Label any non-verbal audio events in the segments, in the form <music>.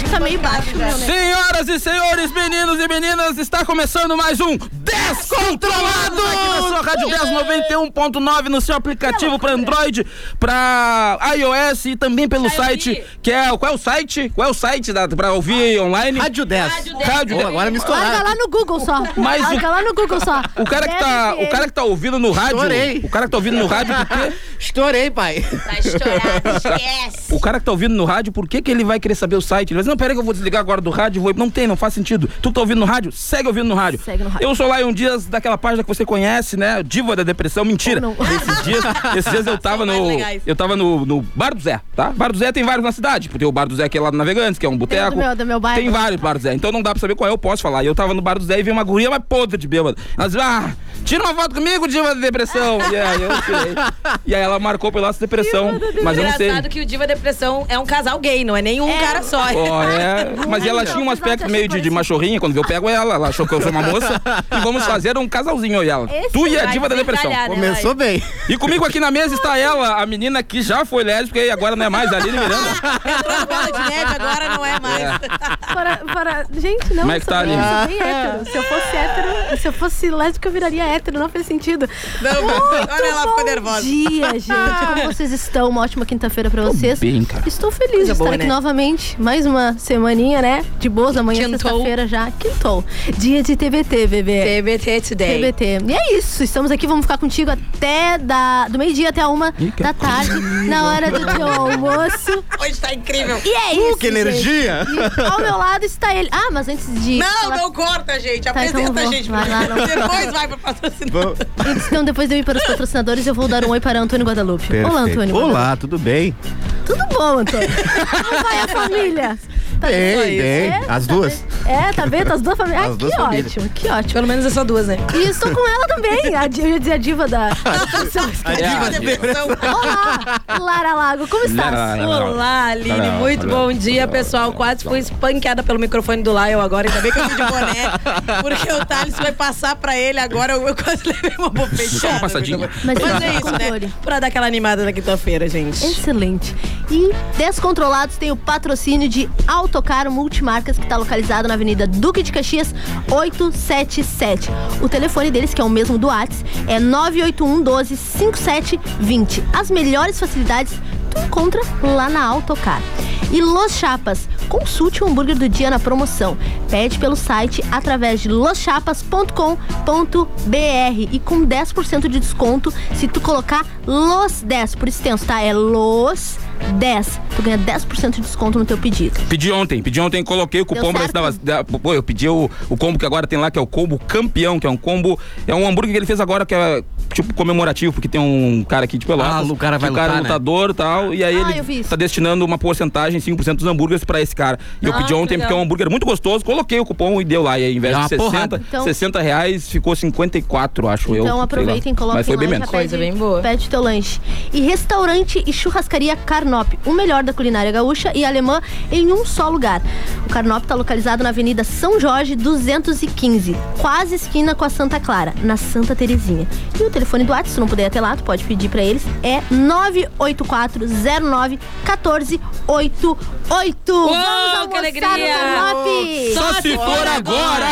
Acho que tá meio baixo, meu, né? Senhoras e senhores, meninos e meninas, está começando mais um Descontrolados! Aqui na sua Rádio 1091.9, no seu aplicativo para Android, para iOS e também pelo site, que é, qual é o site? Qual é o site da, pra ouvir online? Rádio 10. Rádio Pô, agora me Larga lá no Google só. Mas o- Larga lá no Google só. O cara que tá, o cara que tá ouvindo no rádio, Estourei. o cara que tá ouvindo no rádio, por quê? <laughs> Estourei, pai. Tá estourado, esquece. O cara que tá ouvindo no rádio, por que, que ele vai querer saber o site? Ele vai dizer, não, peraí que eu vou desligar agora do rádio, vou... não tem, não faz sentido. Tu tá ouvindo no rádio? Segue ouvindo no rádio. Segue no rádio. Eu sou lá um Dias, daquela página que você conhece, né? Diva da Depressão, mentira. Não. Esses dias, <laughs> esses dias eu tava no. legais. Eu tava no, no Bar do Zé, tá? Bar do Zé tem vários na cidade. Tem o Bar do Zé que é lá no Navegantes, que é um boteco. do meu- do meu bairro. Tem vários Bar do Zé. Então não dá pra saber qual é, eu posso falar. E eu tava no Bar do Zé e vi uma guria mais podre de bêbada. Ela disse, ah, tira uma foto comigo, Diva da Depressão. <laughs> e aí eu tirei. E aí ela marcou pela nossa depressão. Mas eu não sei. Engraçado que o Diva Depressão é um casal gay, não é nenhum cara só. Ó, é. <laughs> Mas ela tinha um aspecto meio de, de machorrinha. Quando eu pego ela, ela achou que eu sou uma moça. E vamos fazer um casalzinho, eu e ela. Esse tu e a diva da depressão. né? Começou bem. E comigo aqui na mesa está ela, a menina que já foi lésbica e agora não é mais, a Aline Miranda. Entrou na bola de neve, agora não é mais. Para, para... Gente, não, Como é que tá, Aline? hétero. Se eu fosse hétero, se eu fosse lésbica, eu viraria hétero. Não faz sentido. Não, Muito olha, ela ficou bom nervosa. dia, gente. Como vocês estão? Uma ótima quinta-feira pra vocês. bem, cara. Estou feliz de Coisa estar boa, aqui né? novamente. Mais uma semaninha, né? De boas, amanhã Quintou. sexta-feira já. Quintou. Dia de TBT, bebê. TBT Today. TBT. E é isso, estamos aqui, vamos ficar contigo até da, do meio-dia até a uma Ih, que da tarde, na hora do teu almoço. Hoje tá incrível. E é isso. Uh, que energia! gente. E ao meu lado está ele. Ah, mas antes de. Não, falar- não corta, gente. Tá, Apresenta então a vou. gente. Vai lá, não. Depois vai pro patrocinador. Vamos- Antes, Então, depois de eu ir para os patrocinadores, eu vou dar um oi para Antônio Guadalupe. Olá, Perfeito. Antônio. Guadalupe. Olá, tudo bem? Tudo bom, Antônio? <laughs> Como vai a família? Tá Bem, só bem. É, As tá duas. bem. É, tá vendo? As duas famílias. As Ah, duas que famílias. ótimo, que ótimo. Pelo menos é só duas, né? E estou com ela também, a, eu ia dizer a diva da. <laughs> A É, diva da depressão. Olá, Lara Lago, como estás? Olá, Aline. Muito bom dia, pessoal. Quase fui espanqueada pelo microfone do Lion agora. Ainda bem que eu fui de boné. Porque o Thales vai passar pra ele agora. Eu, eu quase levei uma bofeteada. Só uma passadinha. Mas Mas, é tá isso, né? Pra dar aquela animada na quinta-feira, gente. Excelente. E Descontrolados tem o patrocínio de Autocar Multimarcas, que está localizado na Avenida Duque de Caxias, 877. O telefone deles, que é o mesmo do Whats, é 981 12 5720. As melhores facilidades tu encontra lá na Autocar. E Los Chapas, consulte o hambúrguer do dia na promoção. Pede pelo site através de loschapas.com.br e com 10% de desconto se tu colocar Los 10 por extenso, tá? É Los 10. Tu ganha 10% de desconto no teu pedido. Pedi ontem, pedi ontem, coloquei o cupom certo? dava, da- Pô, eu pedi o, o combo que agora tem lá, que é o combo campeão, que é um combo. É um hambúrguer que ele fez agora, que é tipo comemorativo, porque tem um cara aqui de Pelotas. Ah, o cara vai o cara é lutar, né? lutador e tal. E aí Ah, eu ele tá destinando uma porcentagem, 5% dos hambúrgueres pra esse cara. E eu Ah, pedi ontem, legal. porque é um hambúrguer muito gostoso, coloquei o cupom e deu lá. E aí, ao invés É de uma 60, porrada. Então- 60 reais, ficou 54, acho eu. sei Então aproveitem, coloquem Mas foi bem e menos. Coisa pede- bem boa. Pede teu lanche. E restaurante e churrascaria Carnop, o melhor da culinária gaúcha e alemã em um só lugar. O Carnop está localizado na Avenida São Jorge 215, quase esquina com a Santa Clara, na Santa Terezinha. E o telefone do WhatsApp, se não puder ir até lá, tu pode pedir pra eles, é 98409 1488. Uou, Vamos que almoçar alegria! no! Só se for agora!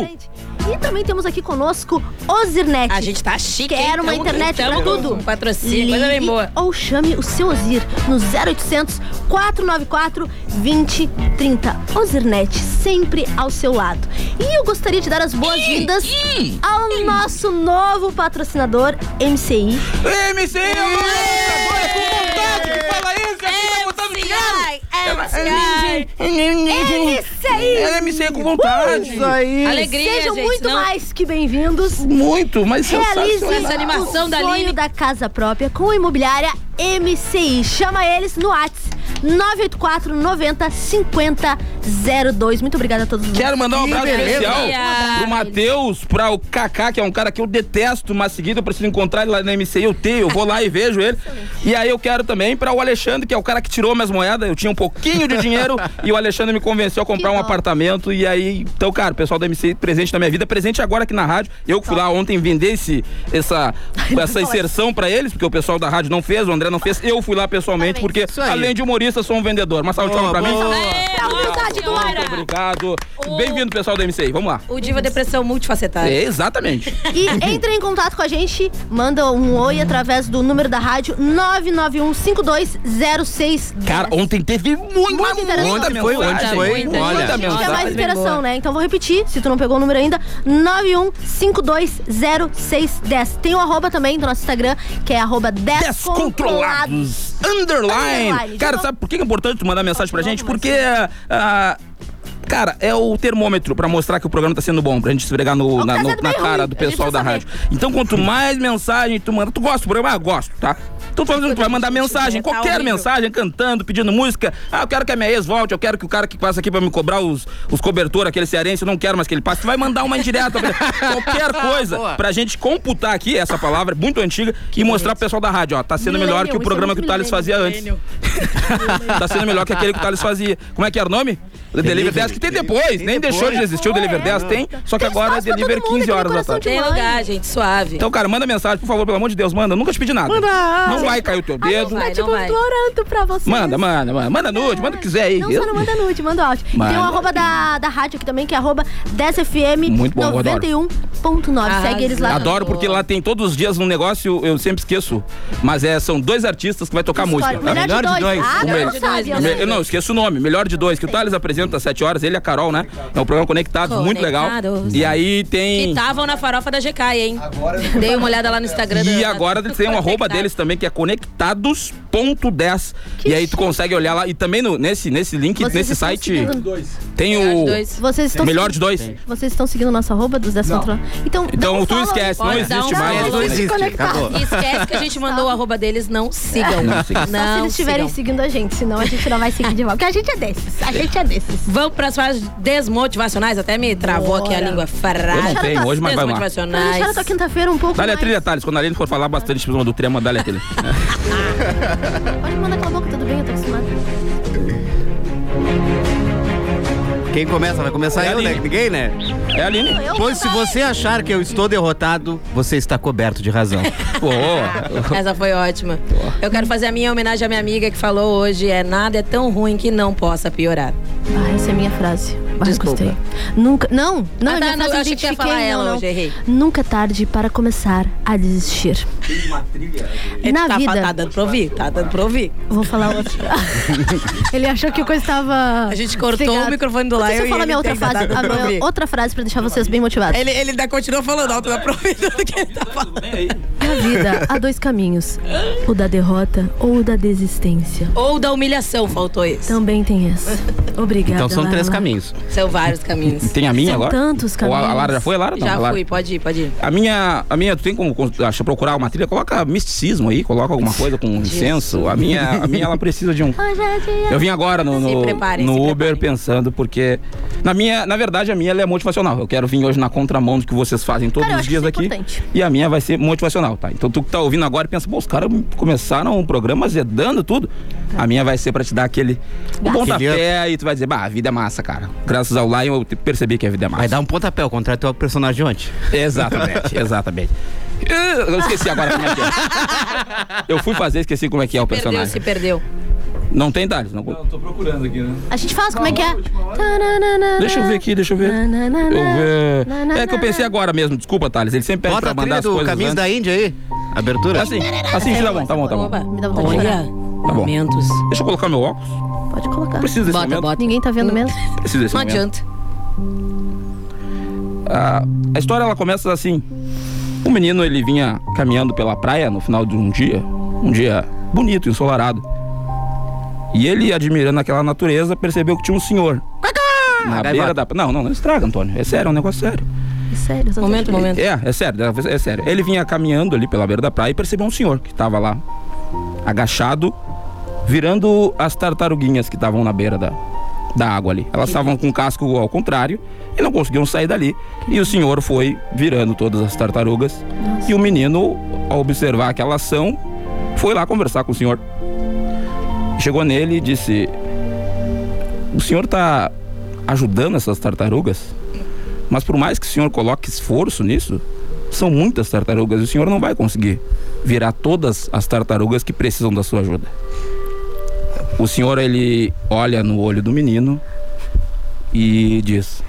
Uh! E também temos aqui conosco Ozirnet. A gente tá chique, hein? Quer uma Tamo- internet tamo pra com tudo? um patrocínio, coisa bem Ligue boa. Ou chame o seu Ozir no 0800 494 2030. Ozirnet, sempre ao seu lado. E eu gostaria de dar as boas-vindas ao nosso novo patrocinador, MCI. MC, agora com vontade, que fala isso, aqui tá botando dinheiro. Esse aí! É MC com vontade. Isso aí. Alegria, Sejam gente. Muito não- mais que bem-vindos. Muito, mas Realize sensacional. Essa animação o da sonho Aline. da casa própria com imobiliária MCI. Chama eles no WhatsApp 984 90 50 02. Muito obrigada a todos. Quero mandar um abraço especial pro Matheus, pra o Kaká, que é um cara que eu detesto, mas seguido eu preciso encontrar ele lá na MCI, eu tenho, eu vou lá e vejo ele. E aí eu quero também pra o Alexandre, que é o cara que tirou minhas moedas, eu tinha um pouquinho de dinheiro <laughs> e o Alexandre me convenceu a comprar um apartamento e aí, então, cara, o pessoal da MCI presente na minha vida, presente agora aqui na rádio. Eu que fui lá ontem vender esse, essa, <laughs> essa inserção pra eles, porque o pessoal da rádio não fez, o André não fez, eu fui lá pessoalmente, porque além de humorista, sou um vendedor. Uma salva de palmas pra mim. Senhora. Lara. Obrigado. Bem-vindo, pessoal da MCI. Vamos lá. O Diva Depressão multifacetada. É, exatamente. E entre em contato com a gente, manda um oi através do número da rádio 991 5206 Cara, ontem teve muito, Muita interação. Ontem foi, ontem foi. Muita, Olha. muita mais interação, né? Então vou repetir, se tu não pegou o número ainda, 915200610. Tem o arroba também do nosso Instagram, que é arroba descontrolados. Descontrolados. Underline. Underline. Cara, Já sabe por que é importante tu mandar mensagem pra gente? Porque. ah, Cara, é o termômetro pra mostrar que o programa tá sendo bom, pra gente esfregar no, Ou na, tá no- na cara ruim, do pessoal da rádio. Então, quanto mais mensagem tu manda, tu gosta do programa? Ah, gosto, tá? Então, tu vai- tu vai mandar mensagem, tá qualquer mensagem, cantando, pedindo música. Ah, eu quero que a minha ex volte, eu quero que o cara que passa aqui pra me cobrar os, os cobertores, aquele cearense, eu não quero mais que ele passe. Tu vai mandar uma indireta, <laughs> qualquer coisa, Boa. pra gente computar aqui, essa palavra é muito antiga, e mostrar pro pessoal da rádio, ó, tá sendo melhor que o Millennium, programa que é o Thales fazia antes. <laughs> tá sendo melhor que aquele que o Thales fazia. Como é que era o nome? Delivery, Delivery. 10, que tem depois, Tem nem depois. deixou de existir o Delivery 10, tem, só que Tem agora é Delivery todo mundo 15 aqui no horas da tarde. de Tem lugar, gente, suave. Então, cara, manda mensagem, por favor, pelo amor de Deus, manda. Nunca te pedi nada. Não vai cair o teu A gente dedo. vai, tá, tipo, implorando pra vocês. Manda, manda, manda. Manda nude, manda o que quiser aí. Não, só não manda nude, manda áudio. E Manda. tem o arroba da, da rádio aqui também, que é arroba 10fm Muito bom, eu adoro. 91.9. Segue eles lá. Adoro porque lá tem todos os dias um negócio, eu sempre esqueço. Mas é, são dois artistas que vai tocar música. Melhor, Melhor de dois. dois. Ah, O não, eu eu não, esqueço o nome. Melhor de dois, que o Thales apresenta às 7 horas, ele e a Carol, né? É um programa Conectados, muito legal. E aí Que tem. estavam na farofa da GK, hein? <laughs> Dei uma olhada lá no Instagram. E da- agora tem um arroba deles também, que é conectados.10. E aí tu consegue olhar lá. E também no, nesse, nesse link, Vocês nesse estão site, seguindo- tem Melhor de o. dois. Vocês estão Melhor de dois. Vocês estão seguindo o nosso arroba dos Descontrolados? Então, dá Então um tu esquece, não existe um mais. Não existe, esquece que a gente mandou o arroba deles, não sigam. Não sigam. Só se eles estiverem seguindo a gente, senão a gente não vai seguir de volta. Porque a gente é desses. A gente é desses. Vamos para as frases desmotivacionais. Até me travou aqui a Bora. língua Eu frada. não tenho hoje, mas vai lá. Pra Desmotivacionais. deixar a tua quinta-feira um pouco Dá-lhe a mais... trilha, Thales. Quando a Aline for falar bastante cima do trema, dá-lhe a trilha. <laughs> Pode mandar aquela boca, tudo bem, eu tô acostumada. Quem começa? Vai começar É eu, né? Ninguém, né? É a Aline. Eu Pois se você achar que eu estou derrotado, você está coberto de razão. <laughs> Pô, <laughs> Essa foi ótima. Eu quero fazer a minha homenagem à minha amiga que falou hoje: é nada é tão ruim que não possa piorar. Ah, essa é minha frase. Desculpa. gostei. Nunca. Não, não, Ah, é tá, não, eu achei que ia identifiquei, falar ela não, não. hoje, errei. Nunca é tarde para começar a desistir. Na tá, vida. Tá dando pra ouvir? Tá dando pra ouvir? Vou falar outra. <laughs> Ele achou que a coisa estava. A gente cortou o microfone do Deixa Lion eu e falar minha outra tem- tá frase. a minha outra frase pra deixar vocês bem motivados. Ele, ele ainda continua falando alto, ouvir tudo que ele tá falando. Na vida há dois caminhos: o da derrota ou o da desistência. Ou da humilhação, faltou esse. Também tem esse. Obrigada. Então são três caminhos. São vários caminhos. tem a minha São agora? tantos Ou a. Lara já foi, a Lara? Não, Já a Lara. fui, pode ir, pode ir. A minha, a minha, tu tem como acha, procurar uma trilha? Coloca misticismo aí, coloca alguma <laughs> coisa com incenso. A minha, a minha ela precisa de um. <laughs> É. Eu vim agora no, Se no, preparem, no se Uber preparem. pensando, porque. Na minha, na verdade, a minha ela é motivacional. Eu quero vir hoje na contramão do que vocês fazem todos Cara, eu os acho dias isso aqui. importante. E a minha vai ser motivacional, tá? Então tu que tá ouvindo agora pensa, pô, os caras começaram um programa zedando tudo. A minha vai ser pra te dar aquele um Gás. pontapé e tu vai dizer, bah, a vida é massa, cara. Graças ao Lion eu percebi que a vida é massa. Vai dar um pontapé, ao contrário do teu personagem de ontem. Exatamente, <laughs> exatamente. Eu eu esqueci agora como é que é. Eu fui fazer, esqueci como é que é o Perdeu, personagem. se perdeu. Não tem Thales, não. tô procurando aqui, né? A gente faz como é que é? Deixa eu ver aqui, deixa eu ver. Eu ver. É que eu pensei agora mesmo, desculpa, Thales. Ele sempre pede Bota a pra mandar as do coisas. Caminhos antes. da Índia aí. Abertura. Assim, assim, tá bom, tá bom, tá bom. Oba, Me dá vontade de Olha, bom. momentos. Deixa eu colocar meu óculos. Pode colocar. Preciso desse Bota, momento. bota. Ninguém tá vendo mesmo? Preciso desse Não momento. adianta. A, a história ela começa assim. Um menino ele vinha caminhando pela praia no final de um dia, um dia bonito, ensolarado. E ele, admirando aquela natureza, percebeu que tinha um senhor. Na beira da. Não, não, não estraga, Antônio. É sério, é um negócio sério. Sério, eu tô Momento, achando. momento. É, é sério, é sério. Ele vinha caminhando ali pela beira da praia e percebeu um senhor que estava lá, agachado, virando as tartaruguinhas que estavam na beira da, da água ali. Elas estavam com o casco ao contrário e não conseguiam sair dali. E o senhor foi virando todas as tartarugas. E o menino, ao observar aquela ação, foi lá conversar com o senhor. Chegou nele e disse: O senhor está ajudando essas tartarugas? Mas por mais que o senhor coloque esforço nisso, são muitas tartarugas e o senhor não vai conseguir virar todas as tartarugas que precisam da sua ajuda. O senhor ele olha no olho do menino e diz: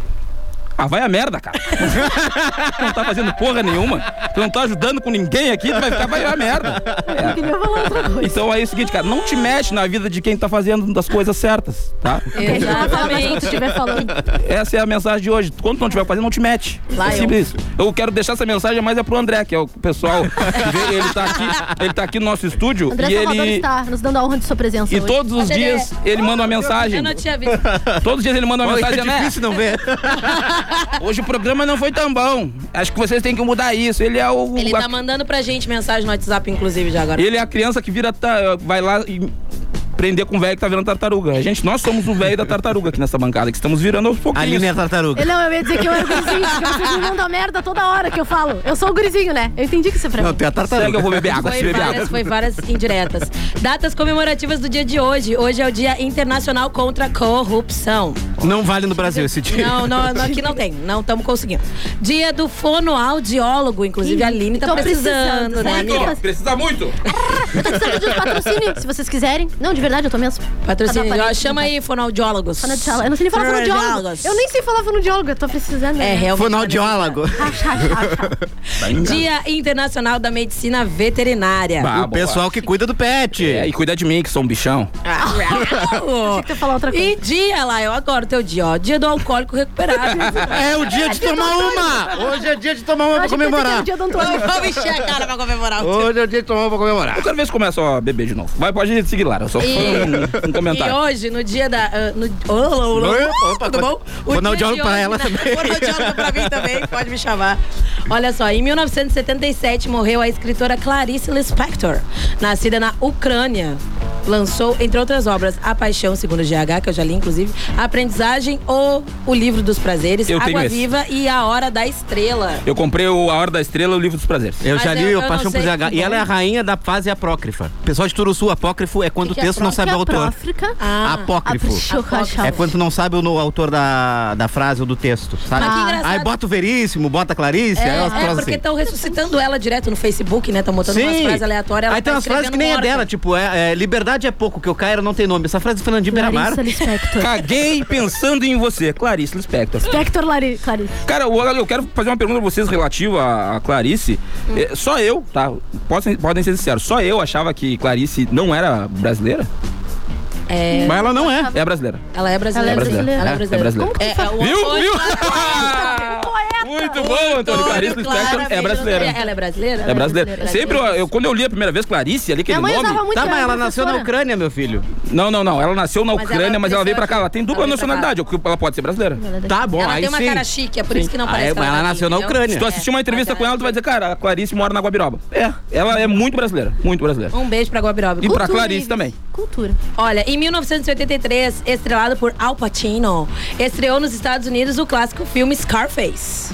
Ah, vai a merda, cara. Tu não tá fazendo porra nenhuma. Tu não tá ajudando com ninguém aqui, tu vai ficar, vai a merda. Eu queria falar outra coisa. Então é o seguinte, cara, não te mexe na vida de quem tá fazendo das coisas certas, tá? Exatamente. estiver falando. Essa é a mensagem de hoje. Quando tu não estiver fazendo, não te mete. Lá é eu. simples isso. Eu quero deixar essa mensagem mais é pro André, que é o pessoal. que vê- ele tá aqui, ele tá aqui no nosso estúdio André e Salvador ele. está nos dando a honra de sua presença E hoje. todos os ele dias ele manda uma mensagem. Eu não tinha visto. Todos os dias ele manda uma Oi, mensagem, é né? difícil não ver. <laughs> Hoje o programa não foi tão bom. Acho que vocês têm que mudar isso. Ele é o. Ele a- tá mandando pra gente mensagem no WhatsApp, inclusive, já agora. Ele é a criança que vira. ta- vai lá e prender com o velho que tá virando tartaruga. A gente, nós somos o velho da tartaruga aqui nessa bancada, que estamos virando aos pouquinhos. Aline é tartaruga. Eu, não, eu ia dizer que eu era o gurizinho, porque vocês me mandam merda toda hora que eu falo. Eu sou o gurizinho, né? Eu entendi que você pra Não, mim. tem a Segue, eu tartaruga. vou beber água. Foi beber várias, água. foi várias indiretas. Datas comemorativas do dia de hoje. Hoje é o Dia Internacional contra a Corrupção. Não vale no Brasil esse dia. Não, não, não, aqui não tem. Não estamos conseguindo. Dia do fonoaudiólogo. Inclusive, a Aline tá precisando, precisando, né, amiga? Muito. Precisa muito. <laughs> Eu tô precisando de um patrocínio, se vocês quiserem. Não, de verdade, eu tô mesmo. Patrocínio. Tá Ó, chama tá. aí, fonoaudiólogos. Fonoaudiólogo. Eu não sei nem falar fonoaudiólogo. Fonoaudiólogos. Eu nem sei falar fonoaudiólogo, eu tô precisando. É, né? realmente. Fonoaudiólogo. <laughs> Acha. Dia Internacional da Medicina Veterinária. Bah, O pessoal que cuida do pet. É, e cuida de mim, que sou um bichão. <laughs> Ah, <laughs> Achei que tu ia falar outra coisa. E dia lá, eu agora o teu dia, ó. Dia do alcoólico recuperado. É o dia de tomar uma! Hoje é dia de tomar uma pra Achei que pensei que era comemorar. o dia do Antônio. Vamos encher a cara pra comemorar. Hoje é o dia de tomar uma pra comemorar. Eu quero ver se começa a beber de novo. Vai, pode seguir lá. Eu só E- um, um E comentário. hoje, no dia da. ah, no, olá, olá, olá, Opa, tudo bom? O fonoaudiólogo pra hoje, ela né? também. Fonoaudiólogo pra mim também, pode me chamar. Olha só, em 1977 morreu a escritora Clarice Lispector, nascida na Ucrânia. Lançou, entre outras obras, A Paixão, segundo o GH, que eu já li, inclusive, A Aprendizagem ou O Livro dos Prazeres, Eu Água esse. Viva e A Hora da Estrela. Eu comprei o A Hora da Estrela, o livro dos prazeres. Eu Mas já li eu- o Paixão por que E ela é a rainha da fase apócrifa. Pessoal de Turuçu, apócrifo é quando o Que que é texto não pró- sabe que o é autor. Ah, Apócrifo. Apócrifo. É quando tu não sabe o autor da, da frase ou do texto, sabe? Ah. Aí bota o Veríssimo, bota a Clarice, aí É, é trozam porque assim. estão ressuscitando ela direto no Facebook, né? Estão botando umas frases aleatórias. ela Aí tem tá umas frases que nem é morta. dela, tipo, é, é, liberdade é pouco, que o Cairo não tem nome. Essa frase é do Fernandinho Lispector. Caguei pensando em você, Clarice Lispector. Spector Lari- Clarice. Cara, eu, eu quero fazer uma pergunta pra vocês relativa a, a Clarice. Hum. É, só eu, tá? Podem, podem ser sinceros, só eu achava que Clarice não era brasileira? É, Mas ela não é. É brasileira. ela é brasileira. Ela é brasileira. Ela é brasileira. É, Viu? Viu? <laughs> Muito bom, Antônio. Clarice Lispector é brasileira. Ela é brasileira? É brasileira. Sempre, eu, eu- quando eu li a primeira vez Clarice, ali aquele Minha mãe nome. usava muito Tá, mas ela nasceu na professora. Ucrânia, meu filho. Não, não, não. Ela nasceu na Mas ela Ucrânia, mas ela veio pra cá. Ela tem dupla Ela veio pra nacionalidade. ou que Ela pode ser brasileira. Tá bom, Ela aí tem uma sim. cara chique, é por isso que não Ah, parece é, que mas ela nasceu na entendeu? Ucrânia. Se tu assistir uma entrevista Mas com ela, tu vai dizer, cara, a Clarice mora na Guabiroba. É, ela é muito brasileira. Muito brasileira. Um beijo pra Guabiroba. E pra Cultura, Clarice Ives. também. Cultura. Olha, em 1983, estrelado por Al Pacino, estreou nos Estados Unidos o clássico filme Scarface.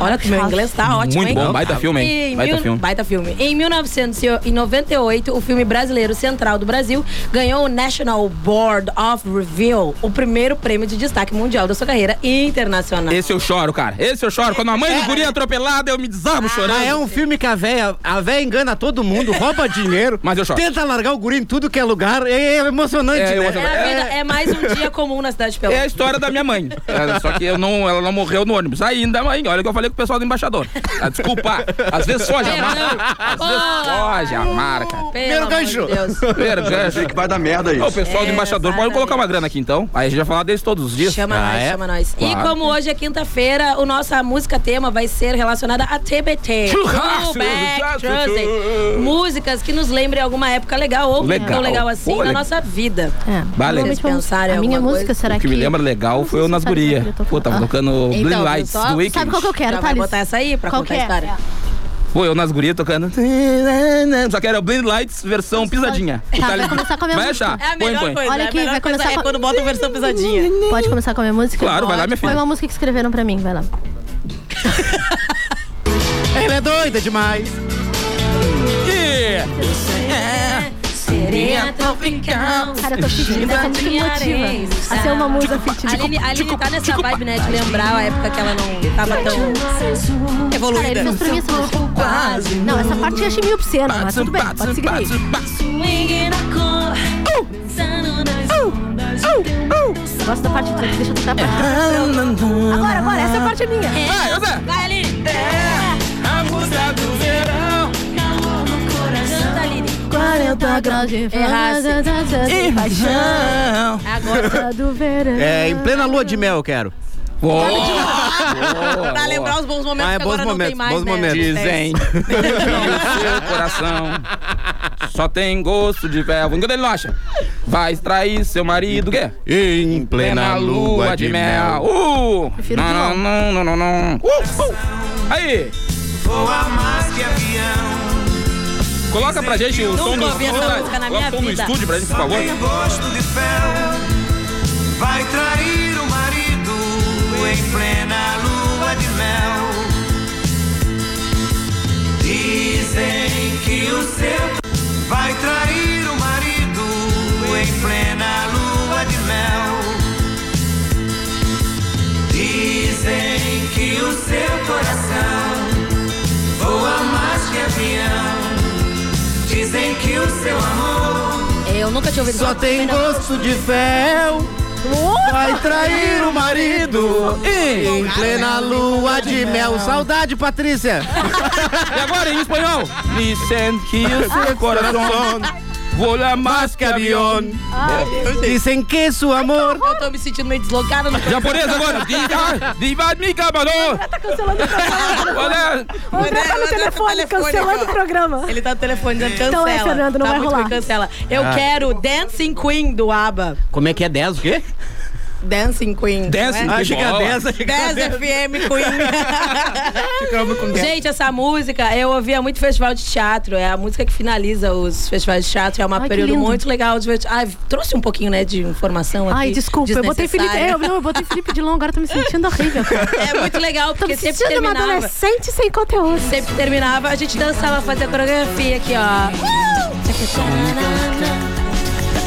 Olha que meu inglês tá ótimo, Muito hein? bom, baita filme, hein? em Baita mil- filme. Baita filme. Em 1998, o filme brasileiro Central do Brasil ganhou o National Board of Review, o primeiro prêmio de destaque mundial da sua carreira internacional. Esse eu choro, cara. Esse eu choro. Quando a mãe do <laughs> guri é atropelada, eu me desabo chorando. Ah, é um filme que a véia, a véia engana todo mundo, rouba <laughs> dinheiro, Mas eu choro. tenta largar o guri em tudo que é lugar, é, é emocionante, É, né? É, a vida, é mais um dia comum na cidade de É a história da minha mãe. É, só que eu não, ela não morreu no ônibus. Ainda, mãe, olha o que eu falei com o pessoal do embaixador. Ah, desculpa, às vezes foge a É, marca. Às vezes foge a marca. De Deus. Primeiro gancho. que vai dar merda Ô, isso. O pessoal do embaixador pode colocar uma grana aqui então. Aí a gente vai falar deles todos os dias. Chama Ah, nós, é? chama nós. E Claro. como hoje é quinta-feira, o nossa música tema vai ser relacionada a TBT. Churrasco. Thursday. Músicas que nos lembrem alguma época legal ou Legal. não legal assim Pô, na nossa vida. É. Vale. Vocês vamos- pensarem A minha música coisa? será O que me lembra legal foi o Nas Guria. que eu Pô, tava falando. tocando Blind Então, Lights do Weekend. Sabe qual que eu quero, Já vai Thales? botar essa aí pra Qual contar que a é? história? Pô, eu nas gurias tocando. Só que era o Blind Lights versão pisadinha. Tá, vai começar com a minha Vai música. achar. É a Põe, melhor põe. coisa. Olha a aqui, melhor vai começar é com- quando bota a versão pisadinha. Pode começar com a minha música? Claro, vai lá, minha Foi filha. uma música que escreveram pra mim, vai lá. Ela é doida demais. Yeah. Sereia tropical. Cara, eu tô sentindo essa música motiva a ser uma musa A fitness. Aline, a Aline tá nessa vibe, né? De lembrar a época que ela não tava tão Cara, ele evoluída. fez pra mim essa música. Não, essa parte eu achei meio obscena, mas tudo bem, pode seguir aí. Eu gosto da parte toda, deixa eu tocar a parte. Agora, agora, essa parte é minha. Vai. Vai, Aline! A música do verão. Canta, Aline. 40 graus de de paixão. Agora. Do verão. É, em plena lua de mel eu quero. Boa. pra lembrar os bons momentos Ah, é que bons agora não tem momentos, mais, bons né? momentos. Dizem que <laughs> o seu coração só tem gosto de véu. Enquanto ele não acha, vai extrair seu marido, quê? Em plena lua de mel. Uh! Não, não, não, não, não. Uh, uh. Aí, Voa mais que avião. Coloca pra gente o som do estúdio. música na Coloca minha o som do vida. estúdio pra gente, por favor. tem gosto de fel. Vai trair o marido em plena lua de mel. Dizem que o seu vai trair o marido em plena lua de mel. Dizem que o seu coração voa mais que avião. Dizem que o seu amor Eu nunca tinha ouvido Só tem gosto de fel. Vai trair o marido em plena lua de mel. Saudade, Patrícia. E agora em espanhol? Dicen que o seu coração voa mais que avião. Dizem que su amor. Eu tô me sentindo meio deslocada no Japonês agora. Diva, diva mi camarão. Tá cancelando o programa. Olha, O André tá no telefone, cancelando o programa. Ele tá no telefone dizendo cancela. Então é, Fernando, não tá vai rolar. cancela. Eu Ah. quero Dancing Queen do ABBA. Como é que é 10 o quê? Dancing Queen. Dancing não é? Ah, chega a bola. 10, achei que era 10 10. FM Queen. <laughs> Gente, essa música eu ouvia muito festival de teatro. É a música que finaliza os festivais de teatro. É um período muito legal. De... Ai, trouxe um pouquinho, né, de informação aqui. Ai, desculpa, eu botei Felipe. desnecessária. Eu, não, eu botei Felipe Dilon, agora tô me sentindo horrível. cara. É muito legal, Tô porque me sempre sentindo uma terminava. adolescente sem conteúdo. Sempre terminava, a gente dançava, fazia coreografia aqui, ó.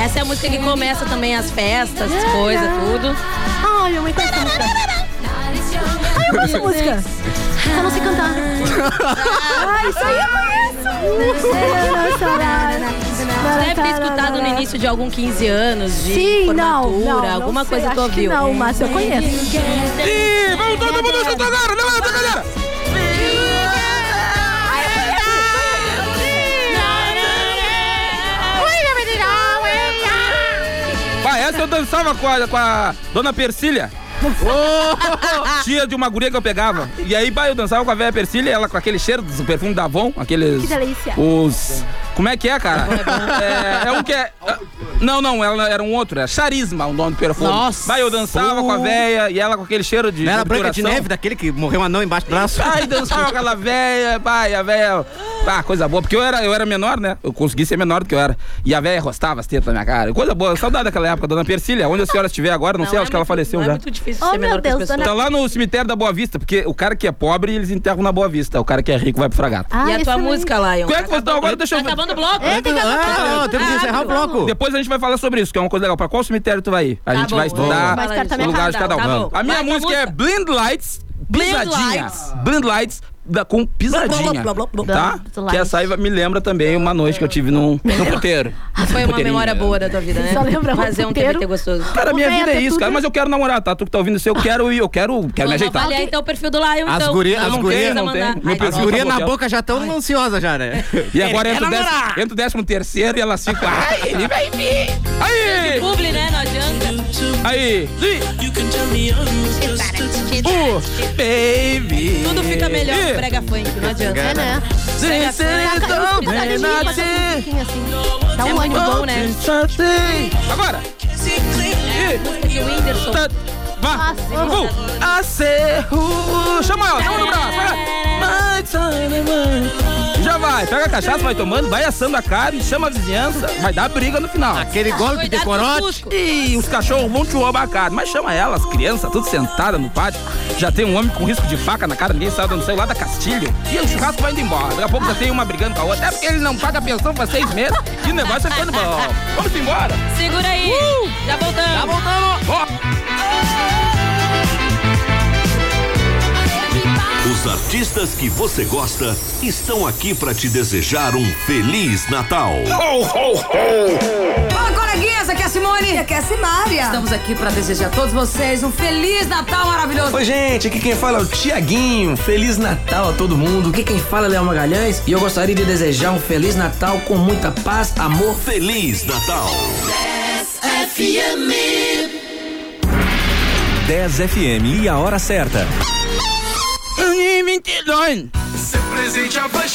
Essa é a música que começa também as festas, coisa, tudo. Ai, mãe conhece essa música. Ai, eu conheço essa música. Só não sei cantar. Ai, isso aí eu conheço. Deve ter escutado no início de algum 15 anos, de Sim, não, formatura, não, não alguma sei, coisa que tu ouviu. não, mas eu conheço. Ih, vamos todo mundo junto agora. Levanta, galera. Essa eu dançava com a, com a dona Persília. <laughs> Tia de uma guria que eu pegava. E aí, bah, eu dançava com a velha Persília, ela com aquele cheiro do perfume da Avon, aqueles. Que delícia. Os. Como é que é, cara? É, é um que é. Não, não, ela era um outro, é Charisma, o nome do perfume. Nossa. Vai, eu dançava com a velha e ela com aquele cheiro de. Não era Branca de. Neve, daquele que morreu um anão embaixo do braço? Ai, dançava com aquela velha, pai, a velha. Ah, coisa boa, porque eu era, eu era menor, né? Eu consegui ser menor do que eu era. E a velha rostava as tetas na minha cara. Coisa boa, saudade daquela época, dona Persília. Onde a senhora estiver agora, não, sei, é acho que ela faleceu não já. É muito difícil Oh, ser meu menor que as Deus, pessoas. Tá lá no cemitério da Boa Vista, porque o cara que é pobre, eles enterram na Boa Vista. O cara que é rico vai pro fragata. Ah, E a tua música, Lion? Como é que vocês estão agora? Deixa eu Tá acabando o bloco? É, tem que Ah, não, temos que encerrar o bloco. Depois a gente vai falar sobre isso, que é uma coisa legal. Pra qual cemitério tu vai ir? A Tá gente vai estudar o lugar de casa. cada um. Tá. A minha Vai, tua música é? Blind Lights, Blind. Lights. Blind Lights, da, com pisadinha. Blá, blá, blá, blá, Tá? blá. Que essa aí me lembra também uma noite que eu tive num, num puteiro. Foi uma memória boa da tua vida, né? Só lembra Fazer um roteiro. TBT gostoso. Cara, minha vida é isso, cara. Mas eu quero namorar, tá? Tu que tá ouvindo isso, eu quero ir, eu quero, quero me ajeitar. avaliar então o perfil do Lion, As então. gurias- Eu as gurias- não Ai, perfil As gurias na boca já estão ansiosas já, né? E agora entra o, décimo, namorar. entra o décimo terceiro e elas ficam. Ai, ele vai vir! Aí! Publi, né? Não adianta. Aí! Uh, baby! Tudo fica melhor Com brega funk, não adianta. É, né? Brega Sim, funk. taca- na taca- tia. musiquinha assim. Dá É um ânimo. bom, né? Agora! Ih, Música de Whindersson. tá- Vá! Nossa. Uh, a serru. Chama ela, chama no braço, vai! Já vai, pega a cachaça, vai tomando, vai assando a carne, chama a vizinhança, vai dar briga no final. Aquele golpe de corote. E os cachorros vão te roubar a carne, mas chama ela, as crianças, tudo sentada no pátio. Já tem um homem com risco de faca na cara, ninguém sabe onde saiu lá da Castilho. E o churrasco vai indo embora. Daqui a pouco já tem uma brigando com a outra. É porque ele não paga a pensão faz seis meses e o negócio vai ficando bom. Vamos embora. Segura aí. Já Os artistas que você gosta estão aqui para te desejar um feliz Natal. Fala, coleguinhas, aqui é a Simone. E aqui é a Simária. Estamos aqui para desejar a todos vocês um Feliz Natal maravilhoso. Oi, gente, aqui quem fala é o Tiaguinho. Feliz Natal a todo mundo. Aqui quem fala é Léo Magalhães e eu gostaria de desejar um Feliz Natal com muita paz, amor. Feliz Natal. 10 FM e a hora certa. Nein! Em 22.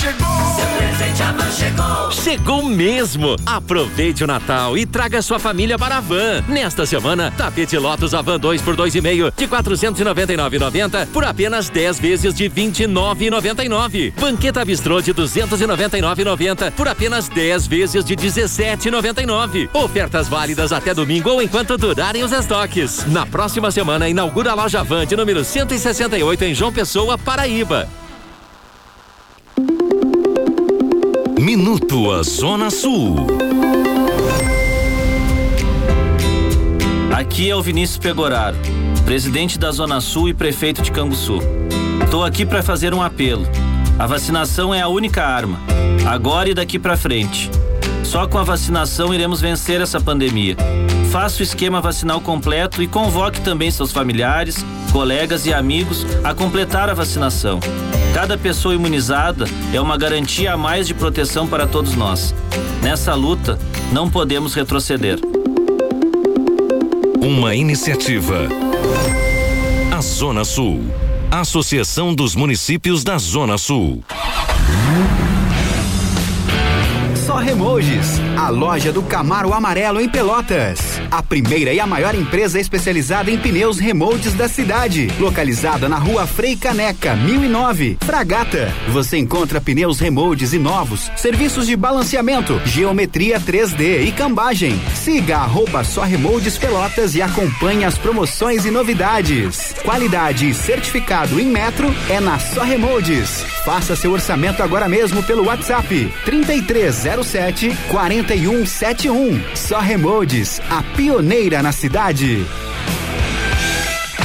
Chegou mesmo! Aproveite o Natal e traga sua família para a van. Nesta semana, tapete Lotus Avan 2 por 2,5 de 499,90 por apenas 10 vezes de 29,99. Banqueta Bistrô de 299,90 por apenas 10 vezes de 17,99. Ofertas válidas até domingo ou enquanto durarem os estoques. Na próxima semana, inaugura a loja Van de número 168 em João Pessoa, Paraíba. Minuto a Zona Sul. Aqui é o Vinícius Pegoraro, presidente da Zona Sul e prefeito de Canguçu. Estou aqui para fazer um apelo. A vacinação é a única arma, agora e daqui para frente. Só com a vacinação iremos vencer essa pandemia. Faça o esquema vacinal completo e convoque também seus familiares, colegas e amigos a completar a vacinação. Cada pessoa imunizada é uma garantia a mais de proteção para todos nós. Nessa luta, não podemos retroceder. Uma iniciativa. A Zona Sul. Associação dos Municípios da Zona Sul. Só Remojis, a loja do Camaro Amarelo em Pelotas. A primeira e a maior empresa especializada em pneus remoldes da cidade. Localizada na rua Frei Caneca, 1009, Fragata. Você encontra pneus remoldes e novos, serviços de balanceamento, geometria 3D e cambagem. Siga arroba Só Pelotas e acompanhe as promoções e novidades. Qualidade e certificado em metro é na Só Remoldes. Faça seu orçamento agora mesmo pelo WhatsApp 3307 4171. Só Remoldes, a pioneira na cidade.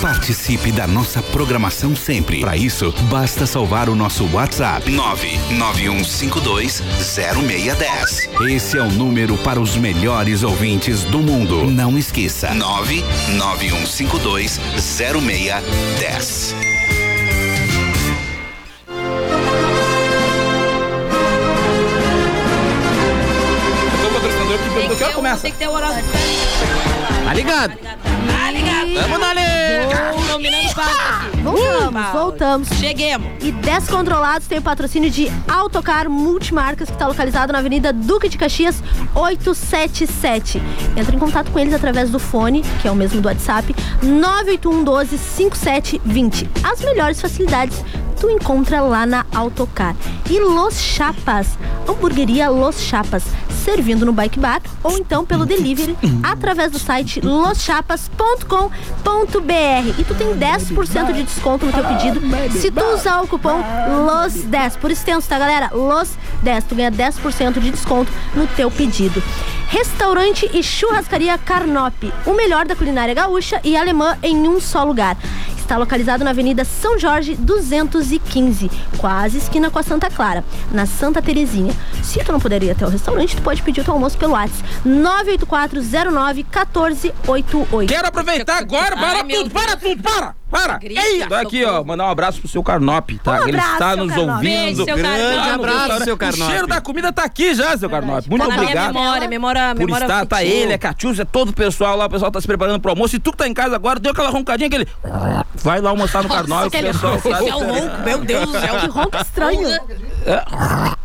Participe da nossa programação sempre. Para isso, basta salvar o nosso WhatsApp 991520610. Esse é o número para os melhores ouvintes do mundo. Não esqueça 991520610. Eu tô patrocinador que Tem que, ter, um- começa. tem que ter o horóscopo. Tá ligado? Tá ligado? Vamos dali! Dominando aqui. Voltamos, Paulo. voltamos. Cheguemos. E Descontrolados tem o patrocínio de Autocar Multimarcas, que está localizado na Avenida Duque de Caxias, 877. Entre em contato com eles através do fone, que é o mesmo do WhatsApp, 981 12 5720. As melhores facilidades tu encontra lá na Autocar. E Los Chapas, hamburgueria Los Chapas, servindo no Bike Bar ou então pelo delivery através do site loschapas.com.br. E tu tem 10% de desconto no teu pedido se tu usar o cupom LOS10. Por extenso, tá, galera? LOS10. Tu ganha 10% de desconto no teu pedido. Restaurante e churrascaria Carnop, o melhor da culinária gaúcha e alemã em um só lugar. Está localizado na Avenida São Jorge 215, quase esquina com a Santa Clara, na Santa Terezinha. Se tu não puder ir até o restaurante, tu pode pedir o teu almoço pelo WhatsApp 98409 1488. Quero aproveitar agora, para Ai, tudo, para tudo, para! Para! Grita, Eia! Tô aqui, ó, mandar um abraço pro seu Carnop, tá? Um Ele abraço, está seu nos Carnop. ouvindo. Beijo, seu Carnop. Grande abraço, seu O Carnop. cheiro da comida tá aqui já, seu Carnop. Muito Tá na minha obrigado. memória, memória, Por memória estar, tá ele, a Catiúcia, todo o pessoal lá, o pessoal tá se preparando pro almoço. E tu que tá em casa agora, deu aquela roncadinha, aquele. Vai lá almoçar no Carnop, o pessoal é sabe. o ronco, meu Deus do céu. Que ronco estranho.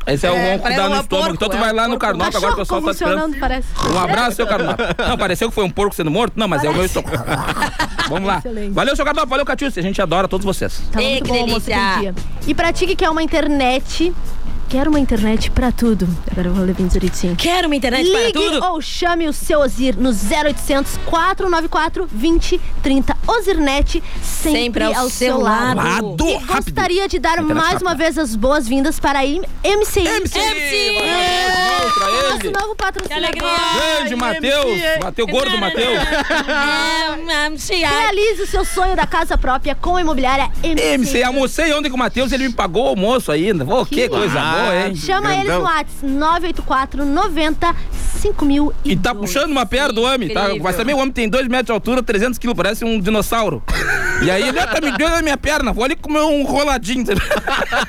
Esse é o É, ronco que parece dá no um estômago. porco, Então tu é vai um lá no porco. Carnop, agora o pessoal tá esperando. parece. Um abraço, seu Carnop. Não, pareceu que foi um porco sendo morto? Não, mas é o meu estômago. <laughs> Vamos lá. Excelente. Valeu, seu Carnop. Valeu, Catiúcia. A gente adora todos vocês. Tá Ei, muito que bom o. E pra ti que quer uma internet, quer uma internet pra tudo. Agora eu vou ler bem direitinho. Quero uma internet para Ligue tudo. ou chame o seu Ozir no 0800 494 2030. Ozirnet sempre, Sempre ao ao seu lado. lado. E Rápido. gostaria de dar Internet mais rápida. uma vez as boas-vindas para a MCI. MC! MC! Valeu, pra Nosso novo patrocinador. Que alegria. Grande Matheus. Matheus, gordo Matheus. MC. Realize o seu sonho da casa própria com a imobiliária MC. MC, almocei ontem com o Matheus, ele me pagou o almoço ainda. Pô, que coisa boa, hein? Chama eles Grandão. no WhatsApp 984 90 5000 E tá puxando uma perna do homem, tá? Mas também o homem tem 2 metros de altura, 300 quilos, parece um dinossauro. E aí ele ah, tá me dando na minha perna, vou ali comer um roladinho. <laughs>